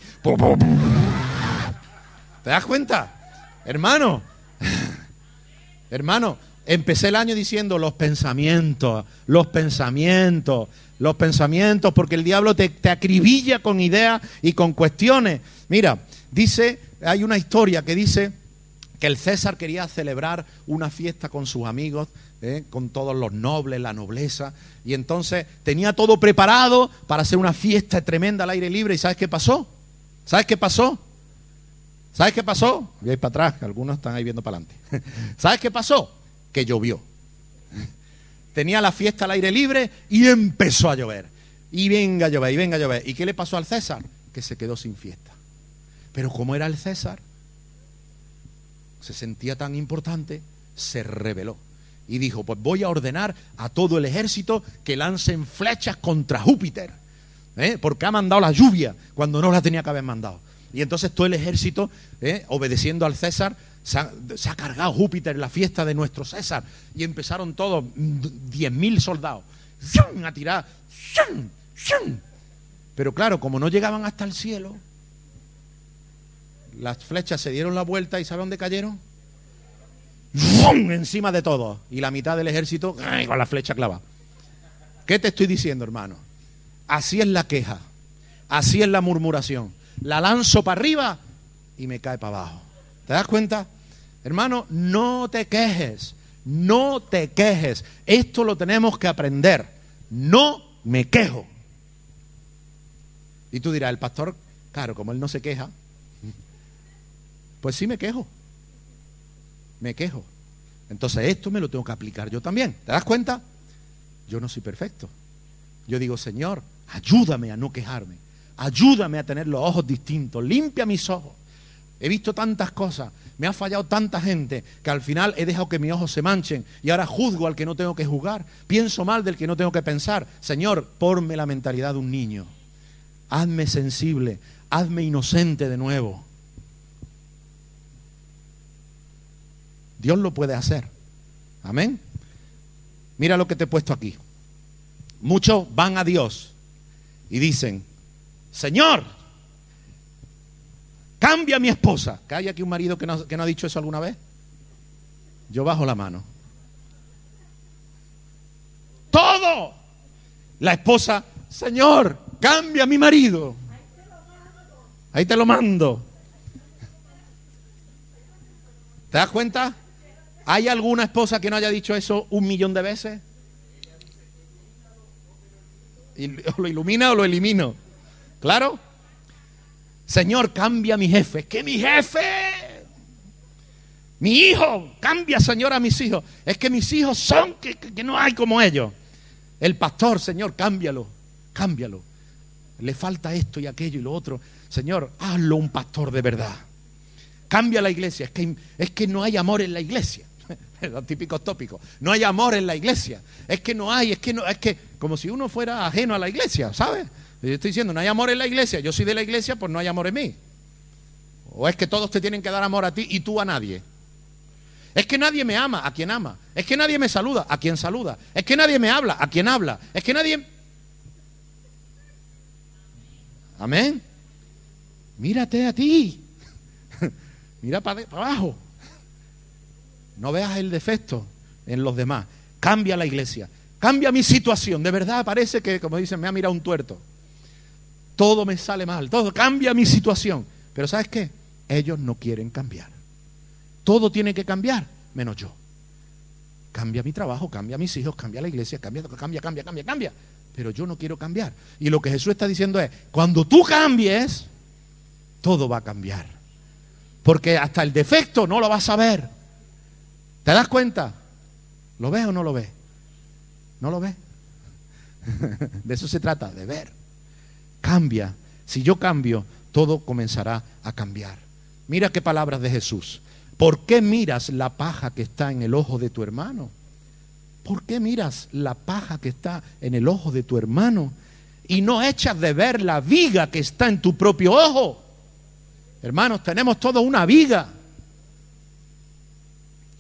¿Te das cuenta? Hermano, hermano, empecé el año diciendo los pensamientos, los pensamientos, los pensamientos, porque el diablo te, te acribilla con ideas y con cuestiones. Mira, dice, hay una historia que dice que el César quería celebrar una fiesta con sus amigos, ¿eh? con todos los nobles, la nobleza, y entonces tenía todo preparado para hacer una fiesta tremenda al aire libre, ¿y sabes qué pasó? ¿Sabes qué pasó? ¿Sabes qué pasó? Voy para atrás, algunos están ahí viendo para adelante. ¿Sabes qué pasó? Que llovió. Tenía la fiesta al aire libre y empezó a llover. Y venga a llover, y venga a llover. ¿Y qué le pasó al César? Que se quedó sin fiesta. Pero como era el César, se sentía tan importante, se rebeló. Y dijo, pues voy a ordenar a todo el ejército que lancen flechas contra Júpiter. ¿eh? Porque ha mandado la lluvia cuando no la tenía que haber mandado. Y entonces todo el ejército, ¿eh? obedeciendo al César, se ha, cargado Júpiter, la fiesta de nuestro César. Y empezaron todos, diez mil soldados, a tirar. Pero claro, como no llegaban hasta el cielo, las flechas se dieron la vuelta y ¿sabe dónde cayeron? Encima de todo. Y la mitad del ejército con la flecha clava. ¿Qué te estoy diciendo, hermano? Así es la queja. Así es la murmuración. La lanzo para arriba y me cae para abajo. ¿Te das cuenta? Hermano, no te quejes. No te quejes. Esto lo tenemos que aprender. No me quejo. Y tú dirás, el pastor, claro, como él no se queja, pues sí me quejo. Me quejo. Entonces esto me lo tengo que aplicar yo también. ¿Te das cuenta? Yo no soy perfecto. Yo digo, Señor, ayúdame a no quejarme. Ayúdame a tener los ojos distintos. Limpia mis ojos. He visto tantas cosas, me ha fallado tanta gente que al final he dejado que mis ojos se manchen y ahora juzgo al que no tengo que juzgar. Pienso mal del que no tengo que pensar. Señor, ponme la mentalidad de un niño. Hazme sensible, hazme inocente de nuevo. Dios lo puede hacer. Amén. Mira lo que te he puesto aquí. Muchos van a Dios y dicen, Señor, cambia mi esposa. ¿Que hay aquí un marido que no, que no ha dicho eso alguna vez? Yo bajo la mano. Todo. La esposa, Señor, cambia a mi marido. Ahí te lo mando. ¿Te das cuenta? ¿Hay alguna esposa que no haya dicho eso un millón de veces? Y lo ilumina o lo elimino. ¿Claro? Señor, cambia a mi jefe. Que mi jefe, mi hijo, cambia, Señor, a mis hijos. Es que mis hijos son que, que no hay como ellos. El pastor, Señor, cámbialo, cámbialo. Le falta esto y aquello y lo otro. Señor, hazlo un pastor de verdad. Cambia la iglesia. Es que, es que no hay amor en la iglesia. Los típicos tópicos. No hay amor en la iglesia. Es que no hay, es que no, es que, como si uno fuera ajeno a la iglesia, ¿sabes? Yo estoy diciendo, no hay amor en la iglesia. Yo soy de la iglesia, pues no hay amor en mí. O es que todos te tienen que dar amor a ti y tú a nadie. Es que nadie me ama, a quien ama. Es que nadie me saluda, a quien saluda. Es que nadie me habla, a quien habla. Es que nadie... Amén. Mírate a ti. Mira para, abajo. No veas el defecto en los demás. Cambia la iglesia. Cambia mi situación. De verdad parece que, como dicen, me ha mirado un tuerto. Todo me sale mal. Todo cambia mi situación. Pero ¿sabes qué? Ellos no quieren cambiar. Todo tiene que cambiar, menos yo. Cambia mi trabajo, cambia mis hijos, cambia la iglesia, cambia, cambia, cambia, cambia, cambia. Pero yo no quiero cambiar. Y lo que Jesús está diciendo es, cuando tú cambies, todo va a cambiar. Porque hasta el defecto no lo vas a ver. ¿Te das cuenta? ¿Lo ves o no lo ves? ¿No lo ves? De eso se trata, de ver. Cambia. Si yo cambio, todo comenzará a cambiar. Mira qué palabras de Jesús. ¿Por qué miras la paja que está en el ojo de tu hermano? ¿Por qué miras la paja que está en el ojo de tu hermano y no echas de ver la viga que está en tu propio ojo? Hermanos, tenemos todos una viga.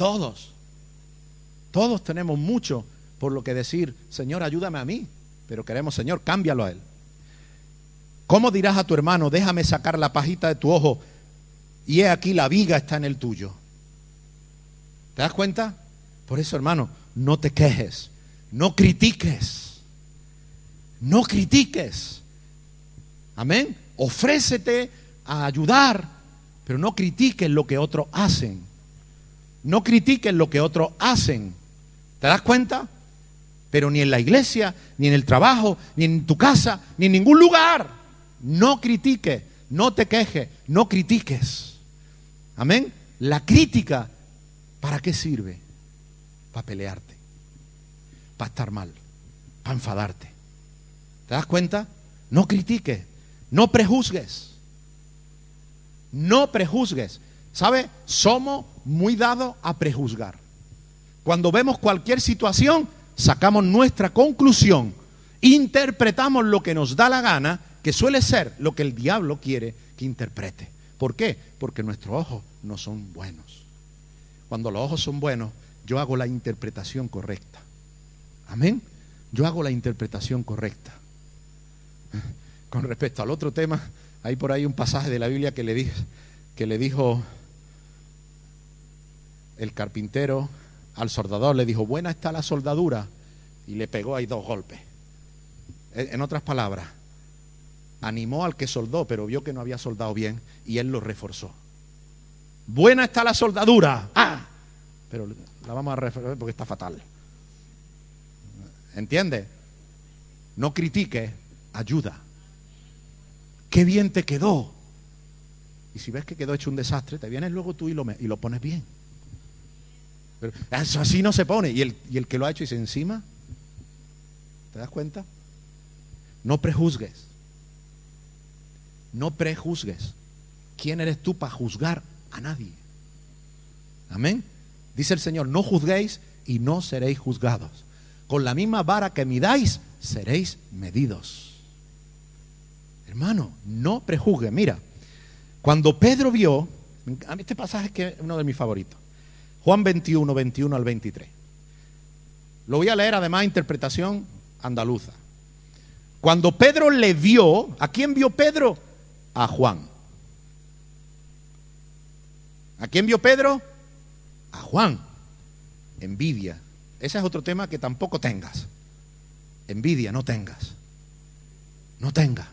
Todos. Todos tenemos mucho por lo que decir, Señor, ayúdame a mí. Pero queremos, Señor, cámbialo a Él. ¿Cómo dirás a tu hermano, déjame sacar la pajita de tu ojo y he aquí la viga está en el tuyo. ¿Te das cuenta? Por eso, hermano, no te quejes, no critiques, no critiques. Amén. Ofrécete a ayudar, pero no critiques lo que otros hacen. No critiques lo que otros hacen. ¿Te das cuenta? Pero ni en la iglesia, ni en el trabajo, ni en tu casa, ni en ningún lugar. No critiques, no te quejes, no critiques. Amén. La crítica, ¿para qué sirve? Para pelearte, para estar mal, para enfadarte. ¿Te das cuenta? No critiques, no prejuzgues. No prejuzgues. ¿Sabe? Somos muy dados a prejuzgar. Cuando vemos cualquier situación, sacamos nuestra conclusión, interpretamos lo que nos da la gana, que suele ser lo que el diablo quiere que interprete. ¿Por qué? Porque nuestros ojos no son buenos. Cuando los ojos son buenos, yo hago la interpretación correcta. Amén. Yo hago la interpretación correcta. Con respecto al otro tema, hay por ahí un pasaje de la Biblia que le, que le dijo el carpintero al soldador, le dijo, buena está la soldadura, y le pegó ahí dos golpes. En otras palabras, animó al que soldó, pero vio que no había soldado bien y él lo reforzó. Buena está la soldadura. Ah, pero la vamos a reforzar porque está fatal. ¿Entiende? No critique, ayuda. Qué bien te quedó. Y si ves que quedó hecho un desastre, te vienes luego tú y lo, y lo pones bien. Pero eso así no se pone. Y el, y el que lo ha hecho dice encima, ¿te das cuenta? No prejuzgues. No prejuzgues. ¿Quién eres tú para juzgar a nadie? Amén. Dice el Señor, no juzguéis y no seréis juzgados. Con la misma vara que midáis, seréis medidos. Hermano, no prejuzgue. Mira, cuando Pedro vio, este pasaje es que es uno de mis favoritos. Juan 21, 21 al 23. Lo voy a leer además interpretación andaluza. Cuando Pedro le vio, ¿a quién vio Pedro? a Juan. ¿A quién vio Pedro? A Juan. Envidia. Ese es otro tema que tampoco tengas. Envidia, no tengas. No tenga.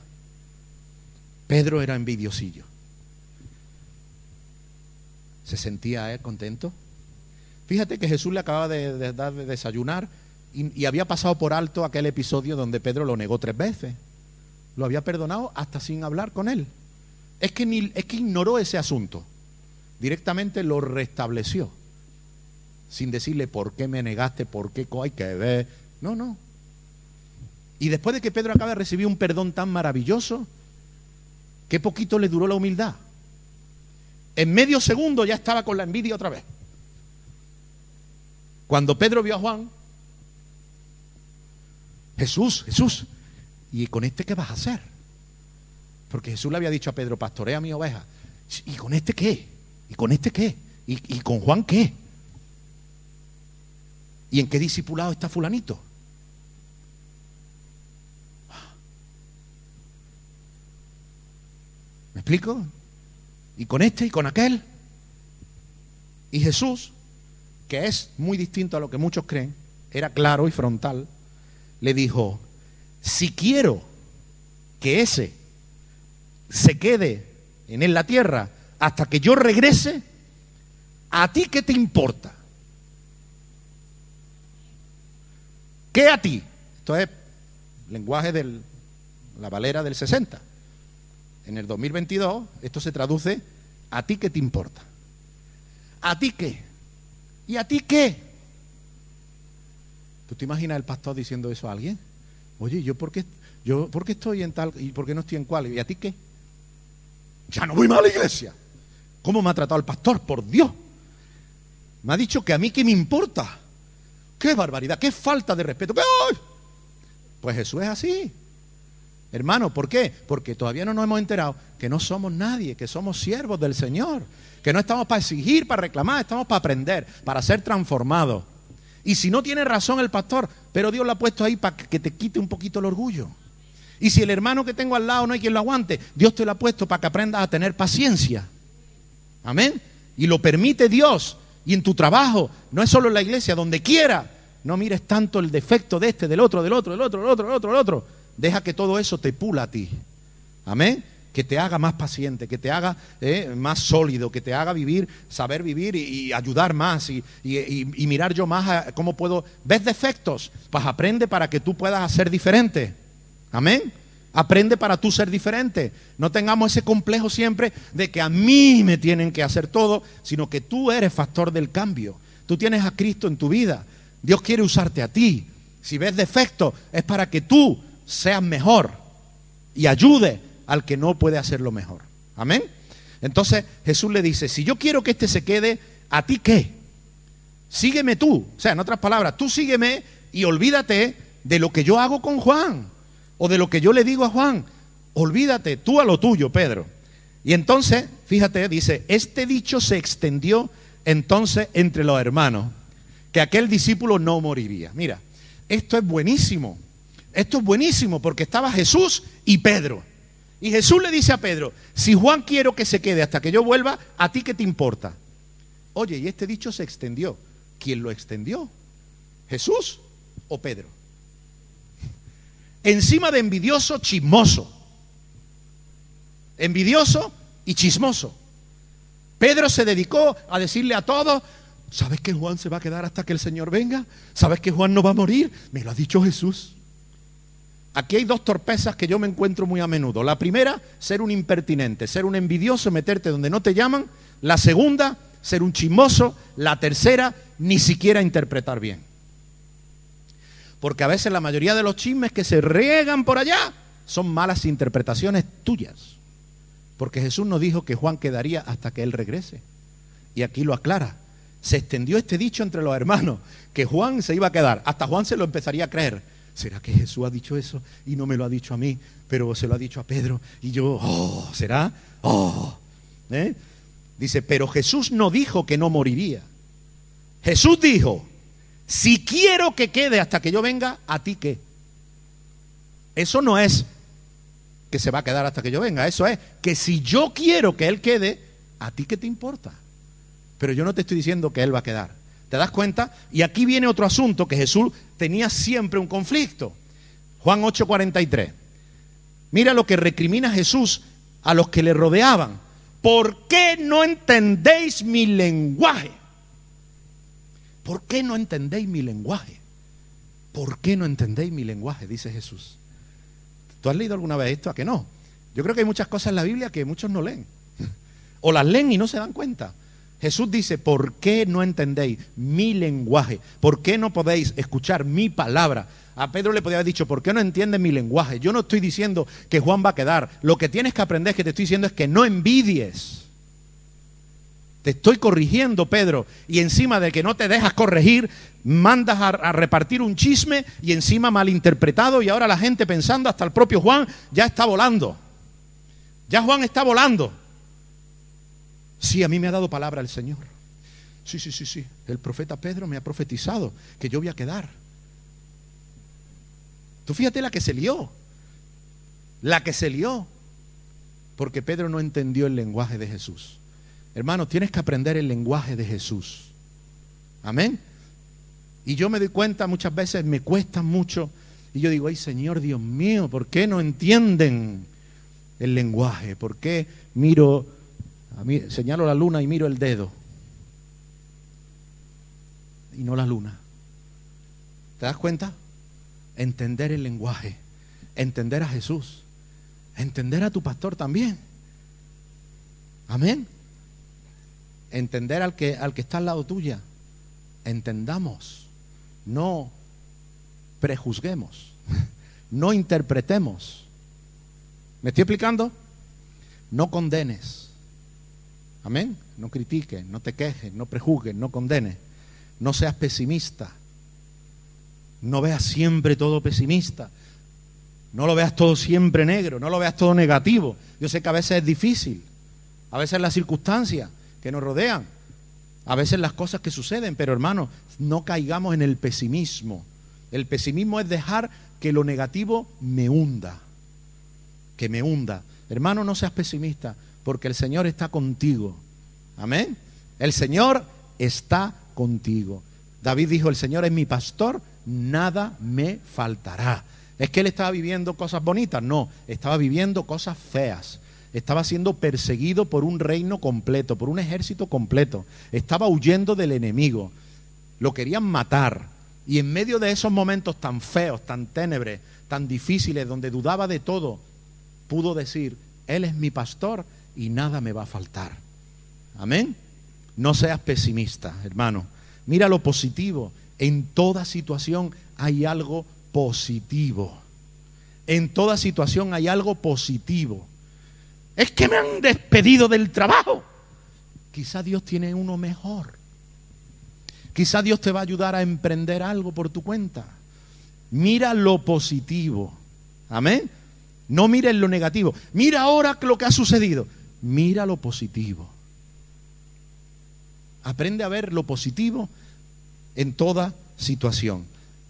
Pedro era envidiosillo. ¿Se sentía él contento? Fíjate que Jesús le acababa de, dar de desayunar y, había pasado por alto aquel episodio donde Pedro lo negó tres veces. Lo había perdonado hasta sin hablar con él. Es que, ni, es que ignoró ese asunto. Directamente lo restableció. Sin decirle por qué me negaste, por qué hay que ver. No, no. Y después de que Pedro acaba de recibir un perdón tan maravilloso, qué poquito le duró la humildad. En medio segundo ya estaba con la envidia otra vez. Cuando Pedro vio a Juan, Jesús, Jesús, ¿y con este qué vas a hacer? Porque Jesús le había dicho a Pedro, pastorea mi oveja. ¿Y con este qué? ¿Y con este qué? ¿Y, con Juan qué? ¿Y en qué discipulado está fulanito? ¿Me explico? ¿Y con este y con aquel? Y Jesús, que es muy distinto a lo que muchos creen, era claro y frontal le dijo, si quiero que ese se quede en la tierra hasta que yo regrese, ¿a ti qué te importa? ¿Qué a ti? Esto es lenguaje de la valera del 60. En el 2022 esto se traduce, ¿a ti qué te importa? ¿A ti qué? ¿Y a ti qué? ¿Tú te imaginas el pastor diciendo eso a alguien? Oye, ¿yo por qué, yo, ¿por qué estoy en tal y por qué no estoy en cual? ¿Y a ti qué? Ya no voy más a la iglesia. ¿Cómo me ha tratado el pastor? Por Dios. Me ha dicho que a mí qué me importa. Qué barbaridad, qué falta de respeto. Pues Jesús es así. Hermano, ¿por qué? Porque todavía no nos hemos enterado que no somos nadie, que somos siervos del Señor, que no estamos para exigir, para reclamar, estamos para aprender, para ser transformados. Y si no tiene razón el pastor, pero Dios lo ha puesto ahí para que te quite un poquito el orgullo. Y si el hermano que tengo al lado no hay quien lo aguante, Dios te lo ha puesto para que aprendas a tener paciencia. Amén. Y lo permite Dios. Y en tu trabajo, no es solo en la iglesia, donde quiera, no mires tanto el defecto de este, del otro, del otro, del otro, del otro, del otro, del otro. Deja que todo eso te pula a ti. Amén que te haga más paciente, que te haga eh, más sólido, que te haga vivir, saber vivir y, ayudar más y, mirar yo más a cómo puedo. ¿Ves defectos? Pues aprende para que tú puedas ser diferente. Amén. Aprende para tú ser diferente. No tengamos ese complejo siempre de que a mí me tienen que hacer todo, sino que tú eres factor del cambio. Tú tienes a Cristo en tu vida. Dios quiere usarte a ti. Si ves defectos, es para que tú seas mejor y ayude al que no puede hacerlo mejor. Amén. Entonces Jesús le dice, si yo quiero que este se quede, ¿a ti qué? Sígueme tú. O sea, en otras palabras, tú sígueme y olvídate de lo que yo hago con Juan o de lo que yo le digo a Juan. Olvídate tú a lo tuyo, Pedro. Y entonces, fíjate, dice, este dicho se extendió entonces entre los hermanos, que aquel discípulo no moriría. Mira, esto es buenísimo. Esto es buenísimo porque estaba Jesús y Pedro. Y Jesús le dice a Pedro, si Juan quiero que se quede hasta que yo vuelva, ¿a ti qué te importa? Oye, y este dicho se extendió. ¿Quién lo extendió? ¿Jesús o Pedro? Encima de envidioso, chismoso. Envidioso y chismoso. Pedro se dedicó a decirle a todos, ¿sabes que Juan se va a quedar hasta que el Señor venga? ¿Sabes que Juan no va a morir? Me lo ha dicho Jesús. Aquí hay dos torpezas que yo me encuentro muy a menudo. La primera, ser un impertinente, ser un envidioso, meterte donde no te llaman. La segunda, ser un chismoso. La tercera, ni siquiera interpretar bien. Porque a veces la mayoría de los chismes que se riegan por allá son malas interpretaciones tuyas. Porque Jesús nos dijo que Juan quedaría hasta que él regrese. Y aquí lo aclara. Se extendió este dicho entre los hermanos, que Juan se iba a quedar. Hasta Juan se lo empezaría a creer. ¿Será que Jesús ha dicho eso y no me lo ha dicho a mí, pero se lo ha dicho a Pedro? Y yo, oh, ¿será? Oh. ¿Eh? Dice, pero Jesús no dijo que no moriría. Jesús dijo, si quiero que quede hasta que yo venga, ¿a ti qué? Eso no es que se va a quedar hasta que yo venga, eso es que si yo quiero que Él quede, ¿a ti qué te importa? Pero yo no te estoy diciendo que Él va a quedar. ¿Te das cuenta? Y aquí viene otro asunto que Jesús tenía siempre un conflicto. Juan 8:43. Mira lo que recrimina Jesús a los que le rodeaban. ¿Por qué no entendéis mi lenguaje? ¿Por qué no entendéis mi lenguaje? ¿por qué no entendéis mi lenguaje? Dice Jesús. ¿Tú has leído alguna vez esto? ¿A que no? Yo creo que hay muchas cosas en la Biblia que muchos no leen. O las leen y no se dan cuenta. Jesús dice, ¿por qué no entendéis mi lenguaje? ¿Por qué no podéis escuchar mi palabra? A Pedro le podía haber dicho, ¿por qué no entiendes mi lenguaje? Yo no estoy diciendo que Juan va a quedar. Lo que tienes que aprender, que te estoy diciendo, es que no envidies. Te estoy corrigiendo, Pedro. Y encima de que no te dejas corregir, mandas a, a, repartir un chisme y encima malinterpretado. Y ahora la gente pensando, hasta el propio Juan, ya está volando. Ya Juan está volando. Sí, a mí me ha dado palabra el Señor. Sí, sí, sí, sí. El profeta Pedro me ha profetizado que yo voy a quedar. Tú fíjate la que se lió. La que se lió. Porque Pedro no entendió el lenguaje de Jesús. Hermano, tienes que aprender el lenguaje de Jesús. Amén. Y yo me doy cuenta muchas veces, me cuesta mucho. Y yo digo, ay Señor Dios mío, ¿por qué no entienden el lenguaje? ¿Por qué miro a mí, señalo la luna y miro el dedo. Y no la luna. ¿Te das cuenta? Entender el lenguaje. Entender a Jesús. Entender a tu pastor también. Amén. Entender al que, al que está al lado tuya. Entendamos. No prejuzguemos. No interpretemos. ¿Me estoy explicando? No condenes. Amén. No critiques, no te quejes, no prejuzgues, no condenes. No seas pesimista. No veas siempre todo pesimista. No lo veas todo siempre negro, no lo veas todo negativo. Yo sé que a veces es difícil. A veces las circunstancias que nos rodean. A veces las cosas que suceden. Pero hermano, no caigamos en el pesimismo. El pesimismo es dejar que lo negativo me hunda. Que me hunda. Hermano, no seas pesimista porque el Señor está contigo. Amén. El Señor está contigo. David dijo, el Señor es mi pastor, nada me faltará. ¿Es que él estaba viviendo cosas bonitas? No, estaba viviendo cosas feas. Estaba siendo perseguido por un reino completo, por un ejército completo. Estaba huyendo del enemigo. Lo querían matar. Y en medio de esos momentos tan feos, tan ténebres, tan difíciles, donde dudaba de todo, pudo decir, Él es mi pastor y nada me va a faltar. Amén. No seas pesimista, hermano. Mira lo positivo. En toda situación hay algo positivo. En toda situación hay algo positivo. Es que me han despedido del trabajo. Quizá Dios tiene uno mejor. Quizá Dios te va a ayudar a emprender algo por tu cuenta. Mira lo positivo. Amén. No mires lo negativo. Mira ahora lo que ha sucedido. Mira lo positivo. Aprende a ver lo positivo en toda situación.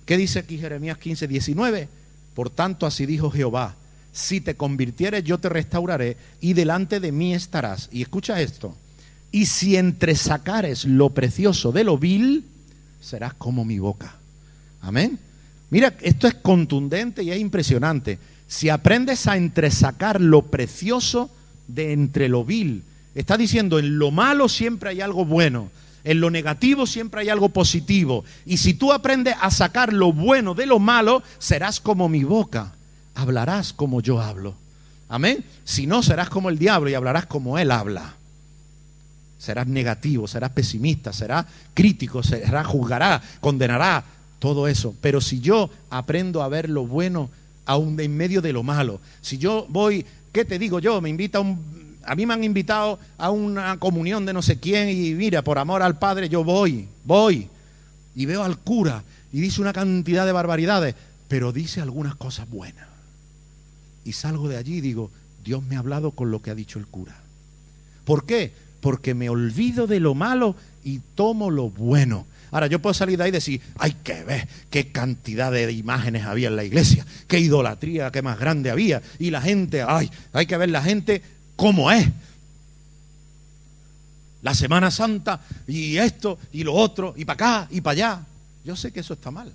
¿Qué dice aquí Jeremías 15, 19? Por tanto, así dijo Jehová, si te convirtieres yo te restauraré y delante de mí estarás. Y escucha esto, y si entresacares lo precioso de lo vil, serás como mi boca. Amén. Mira, esto es contundente y es impresionante. Si aprendes a entresacar lo precioso de entre lo vil. Está diciendo, en lo malo siempre hay algo bueno, en lo negativo siempre hay algo positivo. Y si tú aprendes a sacar lo bueno de lo malo, serás como mi boca, hablarás como yo hablo. Amén. Si no, serás como el diablo y hablarás como él habla. Serás negativo, serás pesimista, serás crítico, serás juzgará, condenará, todo eso. Pero si yo aprendo a ver lo bueno aún en medio de lo malo, si yo voy ¿Qué te digo yo? Me invita un, a mí me han invitado a una comunión de no sé quién y mira, por amor al Padre yo voy, voy. Y veo al cura y dice una cantidad de barbaridades, pero dice algunas cosas buenas. Y salgo de allí y digo, Dios me ha hablado con lo que ha dicho el cura. ¿Por qué? Porque me olvido de lo malo y tomo lo bueno. Ahora, yo puedo salir de ahí y decir, hay que ver qué cantidad de imágenes había en la iglesia, qué idolatría, qué más grande había. Y la gente, ay, hay que ver la gente cómo es. La Semana Santa y esto y lo otro y para acá y para allá. Yo sé que eso está mal,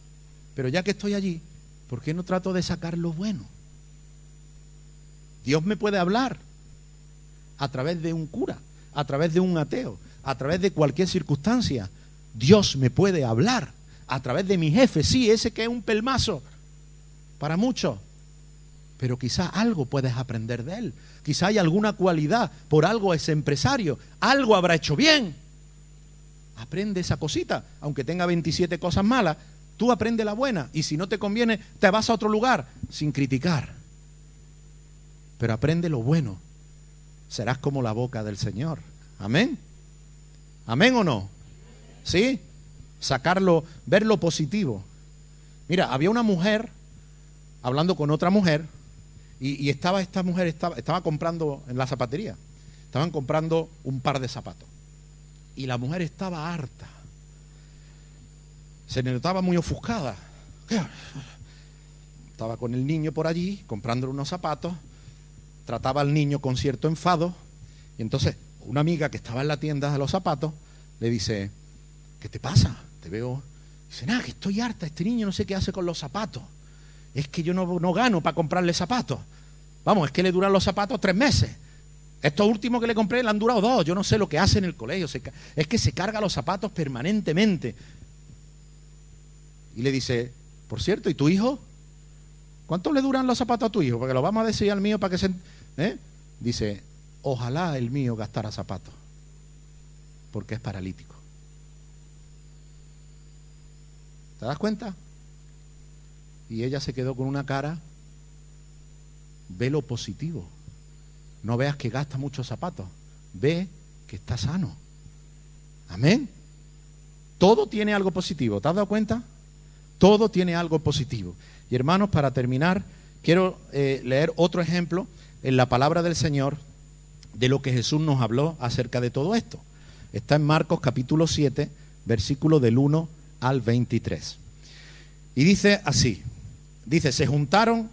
pero ya que estoy allí, ¿por qué no trato de sacar lo bueno? Dios me puede hablar a través de un cura, a través de un ateo, a través de cualquier circunstancia. Dios me puede hablar a través de mi jefe, sí, ese que es un pelmazo para muchos. Pero quizá algo puedes aprender de él. Quizá hay alguna cualidad, por algo es empresario, algo habrá hecho bien. Aprende esa cosita, aunque tenga 27 cosas malas, tú aprende la buena y si no te conviene, te vas a otro lugar sin criticar. Pero aprende lo bueno. Serás como la boca del Señor. Amén. Amén o no? ¿Sí? Sacarlo, ver lo positivo. Mira, había una mujer hablando con otra mujer y, estaba esta mujer, estaba, comprando en la zapatería, estaban comprando un par de zapatos. Y la mujer estaba harta. Se notaba muy ofuscada. Estaba con el niño por allí, comprándole unos zapatos, trataba al niño con cierto enfado, y entonces una amiga que estaba en la tienda de los zapatos le dice, ¿qué te pasa? Te veo. Dice, nada, que estoy harta, este niño no sé qué hace con los zapatos. Es que yo no, no gano para comprarle zapatos. Vamos, es que le duran los zapatos tres meses. Estos últimos que le compré le han durado dos. Yo no sé lo que hace en el colegio. Es que se carga los zapatos permanentemente. Y le dice, por cierto, ¿y tu hijo? ¿Cuánto le duran los zapatos a tu hijo? Porque lo vamos a decir al mío para que se... ¿eh? Dice, ojalá el mío gastara zapatos. Porque es paralítico. ¿Te das cuenta? Y ella se quedó con una cara, ve lo positivo. No veas que gasta muchos zapatos, ve que está sano. Amén. Todo tiene algo positivo, ¿te has dado cuenta? Todo tiene algo positivo. Y hermanos, para terminar, quiero eh, leer otro ejemplo en la palabra del Señor de lo que Jesús nos habló acerca de todo esto. Está en Marcos capítulo 7, versículo del 1 al 23. Y dice así, dice, se juntaron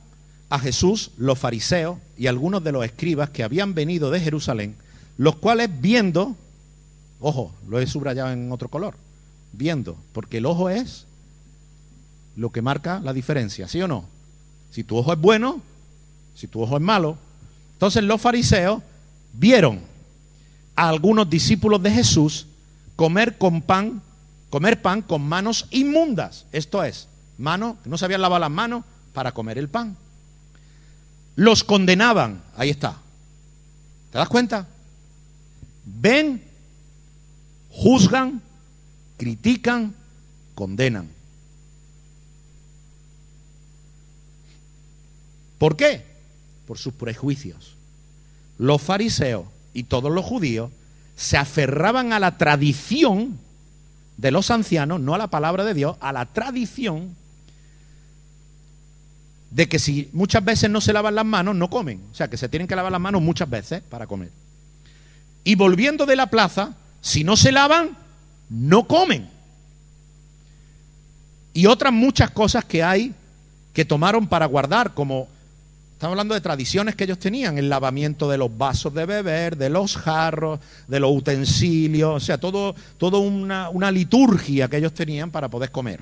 a Jesús los fariseos y algunos de los escribas que habían venido de Jerusalén, los cuales viendo, ojo, lo he subrayado en otro color, viendo, porque el ojo es lo que marca la diferencia, ¿sí o no? Si tu ojo es bueno, si tu ojo es malo. Entonces los fariseos vieron a algunos discípulos de Jesús comer con pan, comer pan con manos inmundas. Esto es, manos, no se habían lavado las manos para comer el pan los condenaban. Ahí está. ¿Te das cuenta? Ven, juzgan, critican, condenan. ¿Por qué? Por sus prejuicios. Los fariseos y todos los judíos se aferraban a la tradición de los ancianos, no a la palabra de Dios, a la tradición de que si muchas veces no se lavan las manos, no comen. O sea, que se tienen que lavar las manos muchas veces para comer. Y volviendo de la plaza, si no se lavan, no comen. Y otras muchas cosas que hay que tomaron para guardar, como estamos hablando de tradiciones que ellos tenían, el lavamiento de los vasos de beber, de los jarros, de los utensilios, o sea, todo, todo una, una liturgia que ellos tenían para poder comer.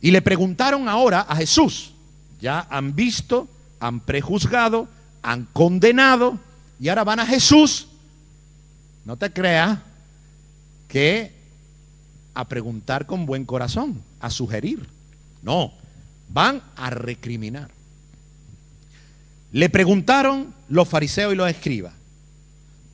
Y le preguntaron ahora a Jesús, ya han visto, han prejuzgado, han condenado y ahora van a Jesús. No te creas que a preguntar con buen corazón, a sugerir. No, van a recriminar. Le preguntaron los fariseos y los escribas,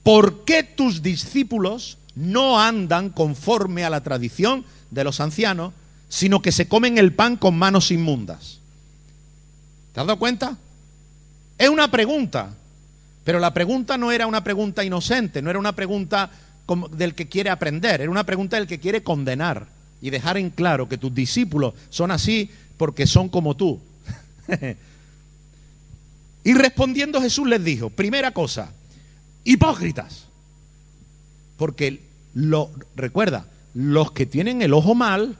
¿por qué tus discípulos no andan conforme a la tradición de los ancianos, sino que se comen el pan con manos inmundas? ¿Te has dado cuenta? Es una pregunta, pero la pregunta no era una pregunta inocente, no era una pregunta del que quiere aprender, era una pregunta del que quiere condenar y dejar en claro que tus discípulos son así porque son como tú. y respondiendo Jesús les dijo, primera cosa, hipócritas, porque lo recuerda, los que tienen el ojo mal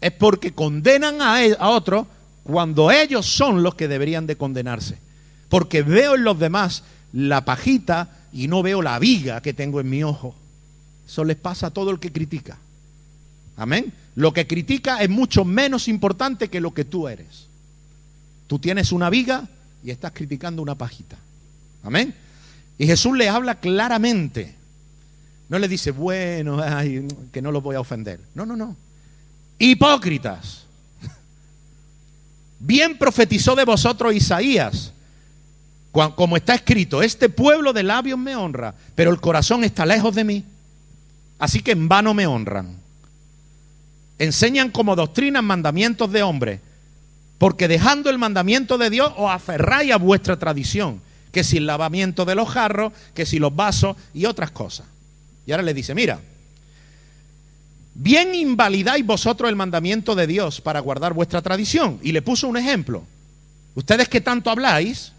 es porque condenan a, e, a otros cuando ellos son los que deberían de condenarse. Porque veo en los demás la pajita y no veo la viga que tengo en mi ojo. Eso les pasa a todo el que critica. Amén. Lo que critica es mucho menos importante que lo que tú eres. Tú tienes una viga y estás criticando una pajita. Amén. Y Jesús le habla claramente. No le dice, bueno, que no lo voy a ofender. No, no, no. hipócritas. Bien profetizó de vosotros Isaías, como está escrito, este pueblo de labios me honra, pero el corazón está lejos de mí. Así que en vano me honran. Enseñan como doctrina mandamientos de hombres, porque dejando el mandamiento de Dios os aferráis a vuestra tradición, que si el lavamiento de los jarros, que si los vasos y otras cosas. Y ahora le dice, mira, bien invalidáis vosotros el mandamiento de Dios para guardar vuestra tradición. Y le puso un ejemplo. Ustedes que tanto habláis,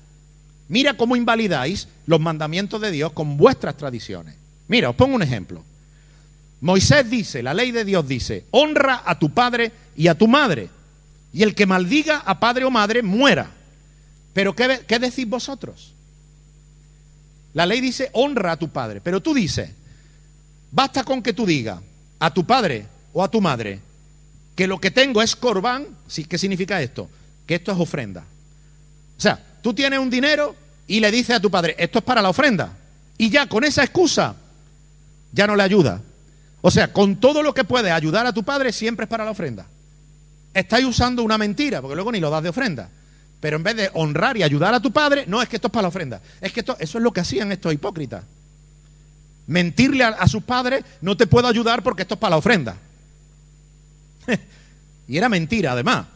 mira cómo invalidáis los mandamientos de Dios con vuestras tradiciones. Mira, os pongo un ejemplo. Moisés dice, la ley de Dios dice, honra a tu padre y a tu madre, y el que maldiga a padre o madre muera. Pero ¿qué, qué decís vosotros? La ley dice, honra a tu padre, pero tú dices, basta con que tú digas a tu padre o a tu madre que lo que tengo es corbán, ¿qué significa esto? Que esto es ofrenda. O sea, tú tienes un dinero y le dices a tu padre, esto es para la ofrenda. Y ya con esa excusa, ya no le ayuda. O sea, con todo lo que puedes ayudar a tu padre, siempre es para la ofrenda. Estáis usando una mentira, porque luego ni lo das de ofrenda. Pero en vez de honrar y ayudar a tu padre, no es que esto es para la ofrenda. Es que esto, eso es lo que hacían estos hipócritas. Mentirle a, a sus padres, no te puedo ayudar porque esto es para la ofrenda. y era mentira, además.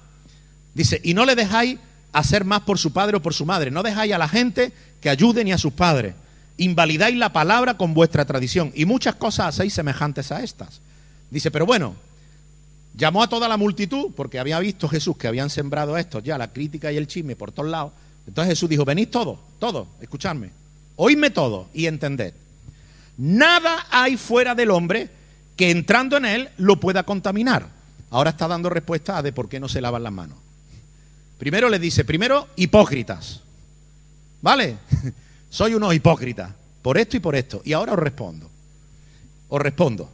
Dice, y no le dejáis hacer más por su padre o por su madre. No dejáis a la gente que ayude ni a sus padres invalidáis la palabra con vuestra tradición y muchas cosas hacéis semejantes a estas. Dice, pero bueno, llamó a toda la multitud porque había visto Jesús que habían sembrado estos ya, la crítica y el chisme por todos lados. Entonces Jesús dijo, venid todos, todos, escuchadme, oídme todo y entended. Nada hay fuera del hombre que entrando en él lo pueda contaminar. Ahora está dando respuesta a de por qué no se lavan las manos. Primero le dice, primero, hipócritas. ¿Vale? soy unos hipócritas, por esto y por esto. Y ahora os respondo. Os respondo.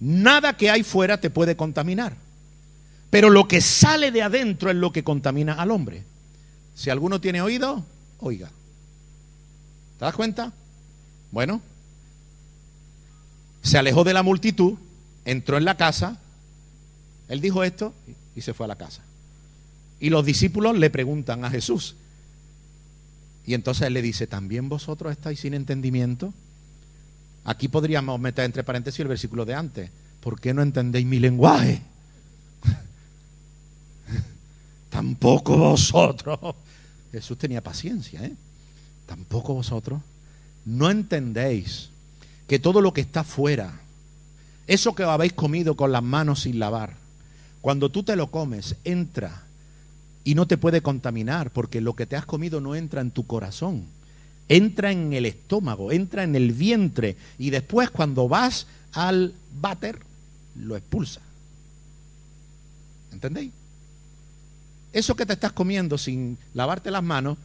Nada que hay fuera te puede contaminar. Pero lo que sale de adentro es lo que contamina al hombre. Si alguno tiene oído, oiga. ¿Te das cuenta? Bueno, se alejó de la multitud, entró en la casa, él dijo esto y se fue a la casa. Y los discípulos le preguntan a Jesús, y entonces él le dice, ¿también vosotros estáis sin entendimiento? Aquí podríamos meter entre paréntesis el versículo de antes. ¿Por qué no entendéis mi lenguaje? Tampoco vosotros. Jesús tenía paciencia, ¿eh? Tampoco vosotros. No entendéis que todo lo que está fuera, eso que habéis comido con las manos sin lavar, cuando tú te lo comes, entra y no te puede contaminar porque lo que te has comido no entra en tu corazón, entra en el estómago, entra en el vientre y después cuando vas al váter lo expulsa. ¿Entendéis? Eso que te estás comiendo sin lavarte las manos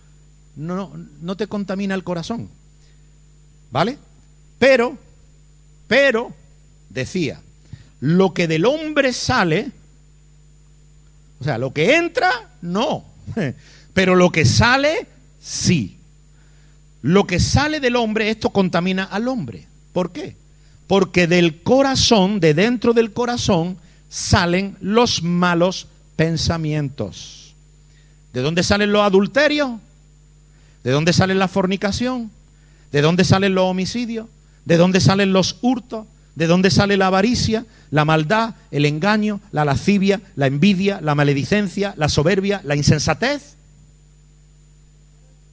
no, no te contamina el corazón. ¿Vale? Pero, pero, decía, lo que del hombre sale, o sea, lo que entra, no. Pero lo que sale, sí. Lo que sale del hombre, esto contamina al hombre. ¿Por qué? Porque del corazón, de dentro del corazón, salen los malos pensamientos. ¿De dónde salen los adulterios? ¿De dónde sale la fornicación? ¿De dónde salen los homicidios? ¿De dónde salen los hurtos? ¿De dónde sale la avaricia, la maldad, el engaño, la lascivia, la envidia, la maledicencia, la soberbia, la insensatez?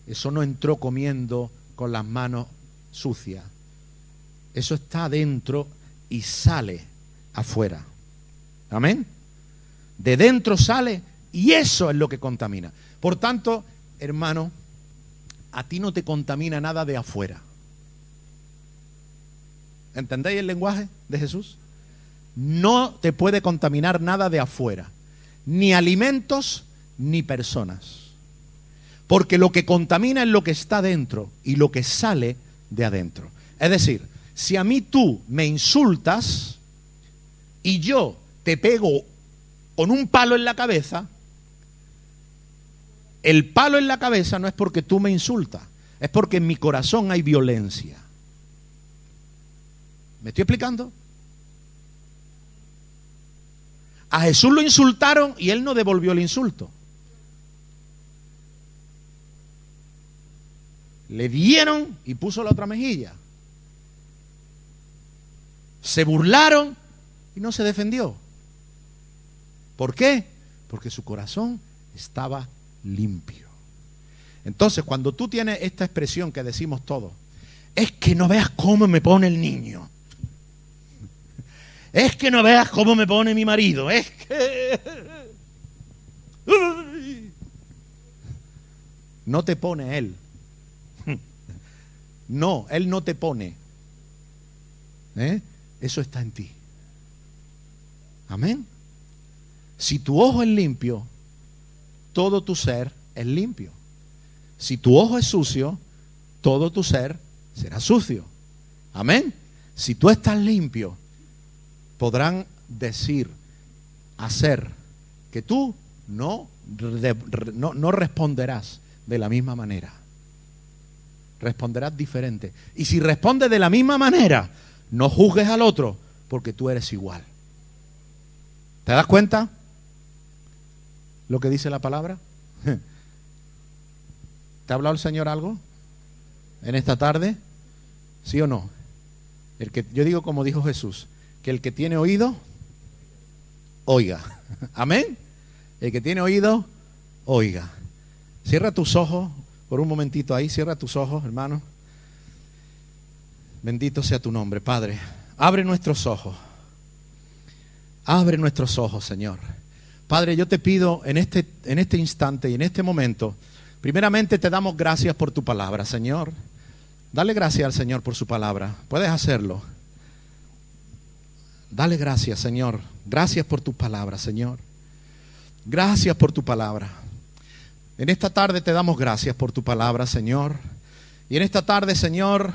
Eso no entró comiendo con las manos sucias. Eso está adentro y sale afuera. Amén. De dentro sale y eso es lo que contamina. Por tanto, hermano, a ti no te contamina nada de afuera. ¿Entendéis el lenguaje de Jesús? No te puede contaminar nada de afuera, ni alimentos ni personas. Porque lo que contamina es lo que está dentro y lo que sale de adentro. Es decir, si a mí tú me insultas y yo te pego con un palo en la cabeza, el palo en la cabeza no es porque tú me insultas, es porque en mi corazón hay violencia. ¿Me estoy explicando? A Jesús lo insultaron y él no devolvió el insulto. Le dieron y puso la otra mejilla. Se burlaron y no se defendió. ¿Por qué? Porque su corazón estaba limpio. Entonces, cuando tú tienes esta expresión que decimos todos, es que no veas cómo me pone el niño. Es que no veas cómo me pone mi marido. Es que... No te pone él. No, él no te pone. ¿Eh? Eso está en ti. Amén. Si tu ojo es limpio, todo tu ser es limpio. Si tu ojo es sucio, todo tu ser será sucio. Amén. Si tú estás limpio, podrán decir, hacer, que tú no, no, no responderás de la misma manera. Responderás diferente. Y si respondes de la misma manera, no juzgues al otro porque tú eres igual. ¿Te das cuenta? lo que dice la palabra? ¿Te ha hablado el Señor algo en esta tarde? ¿Sí o no? El que, yo digo como dijo Jesús, que el que tiene oído, oiga. Amén. El que tiene oído, oiga. Cierra tus ojos por un momentito ahí, cierra tus ojos, hermano. Bendito sea tu nombre, Padre. Abre nuestros ojos. Abre nuestros ojos, Señor. Padre, yo te pido en este, en este instante y en este momento, primeramente te damos gracias por tu palabra, Señor. Dale gracias al Señor por su palabra. Puedes hacerlo. Dale gracias, Señor. Gracias por tu palabra, Señor. Gracias por tu palabra. En esta tarde te damos gracias por tu palabra, Señor. Y en esta tarde, Señor,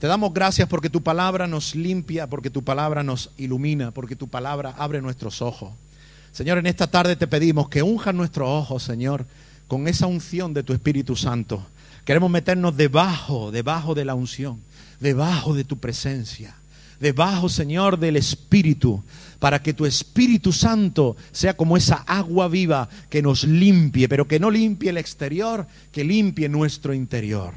te damos gracias porque tu palabra nos limpia, porque tu palabra nos ilumina, porque tu palabra abre nuestros ojos. Señor, en esta tarde te pedimos que unja nuestros ojos, Señor, con esa unción de tu Espíritu Santo. Queremos meternos debajo, debajo de la unción, debajo de tu presencia, debajo, Señor, del Espíritu, para que tu Espíritu Santo sea como esa agua viva que nos limpie, pero que no limpie el exterior, que limpie nuestro interior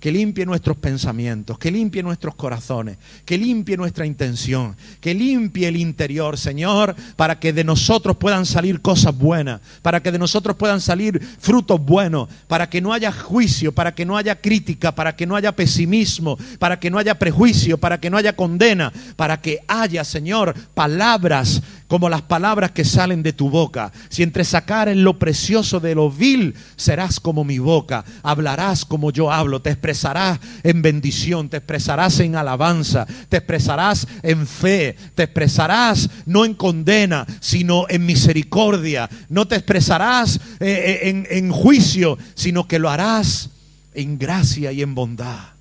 que limpie nuestros pensamientos, que limpie nuestros corazones, que limpie nuestra intención, que limpie el interior, Señor, para que de nosotros puedan salir cosas buenas, para que de nosotros puedan salir frutos buenos, para que no haya juicio, para que no haya crítica, para que no haya pesimismo, para que no haya prejuicio, para que no haya condena, para que haya, Señor, palabras como las palabras que salen de tu boca. Si entre sacar en lo precioso de lo vil, serás como mi boca, hablarás como yo hablo, te expresarás en bendición, te expresarás en alabanza, te expresarás en fe, te expresarás no en condena, sino en misericordia, no te expresarás eh, eh, en, en juicio, sino que lo harás en gracia y en bondad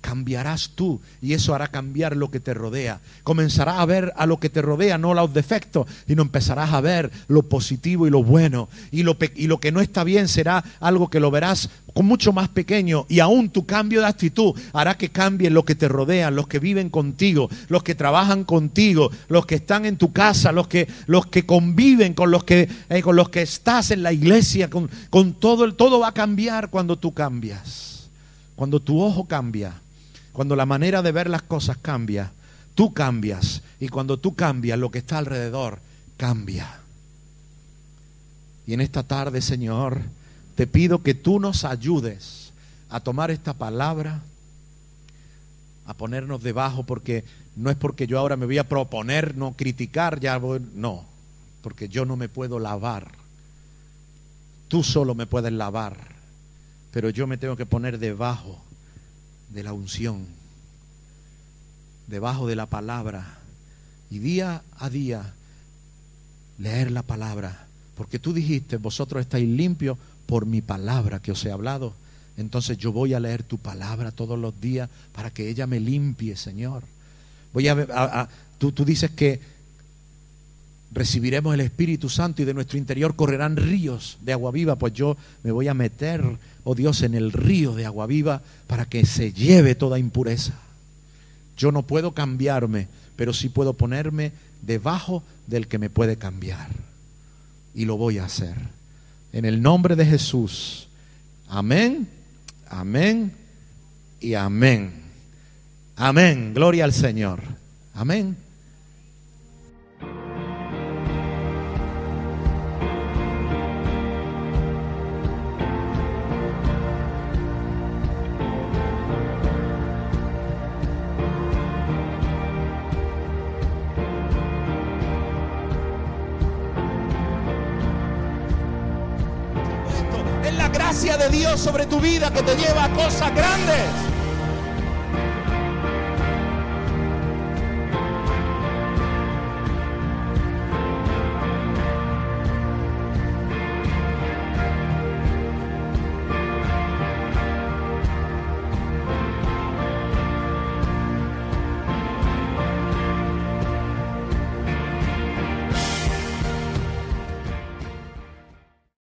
cambiarás tú y eso hará cambiar lo que te rodea. Comenzarás a ver a lo que te rodea, no los defectos, sino empezarás a ver lo positivo y lo bueno. Y lo, y lo que no está bien será algo que lo verás con mucho más pequeño y aún tu cambio de actitud hará que cambie lo que te rodea, los que viven contigo, los que trabajan contigo, los que están en tu casa, los que, los que conviven con los que, eh, con los que estás en la iglesia, con, con todo, el, todo va a cambiar cuando tú cambias. Cuando tu ojo cambia, cuando la manera de ver las cosas cambia, tú cambias. Y cuando tú cambias, lo que está alrededor cambia. Y en esta tarde, Señor, te pido que tú nos ayudes a tomar esta palabra, a ponernos debajo, porque no es porque yo ahora me voy a proponer no criticar, ya voy, no, porque yo no me puedo lavar. Tú solo me puedes lavar, pero yo me tengo que poner debajo de la unción, debajo de la palabra, y día a día leer la palabra, porque tú dijiste, vosotros estáis limpios por mi palabra que os he hablado. Entonces yo voy a leer tu palabra todos los días para que ella me limpie, Señor. Voy a, tú, tú dices que recibiremos el Espíritu Santo y de nuestro interior correrán ríos de agua viva, pues yo me voy a meter, oh Dios, en el río de agua viva para que se lleve toda impureza. Yo no puedo cambiarme, pero sí puedo ponerme debajo del que me puede cambiar. Y lo voy a hacer. En el nombre de Jesús. Amén, amén y amén. Amén. Gloria al Señor. Amén. Sobre tu vida que te lleva a cosas grandes.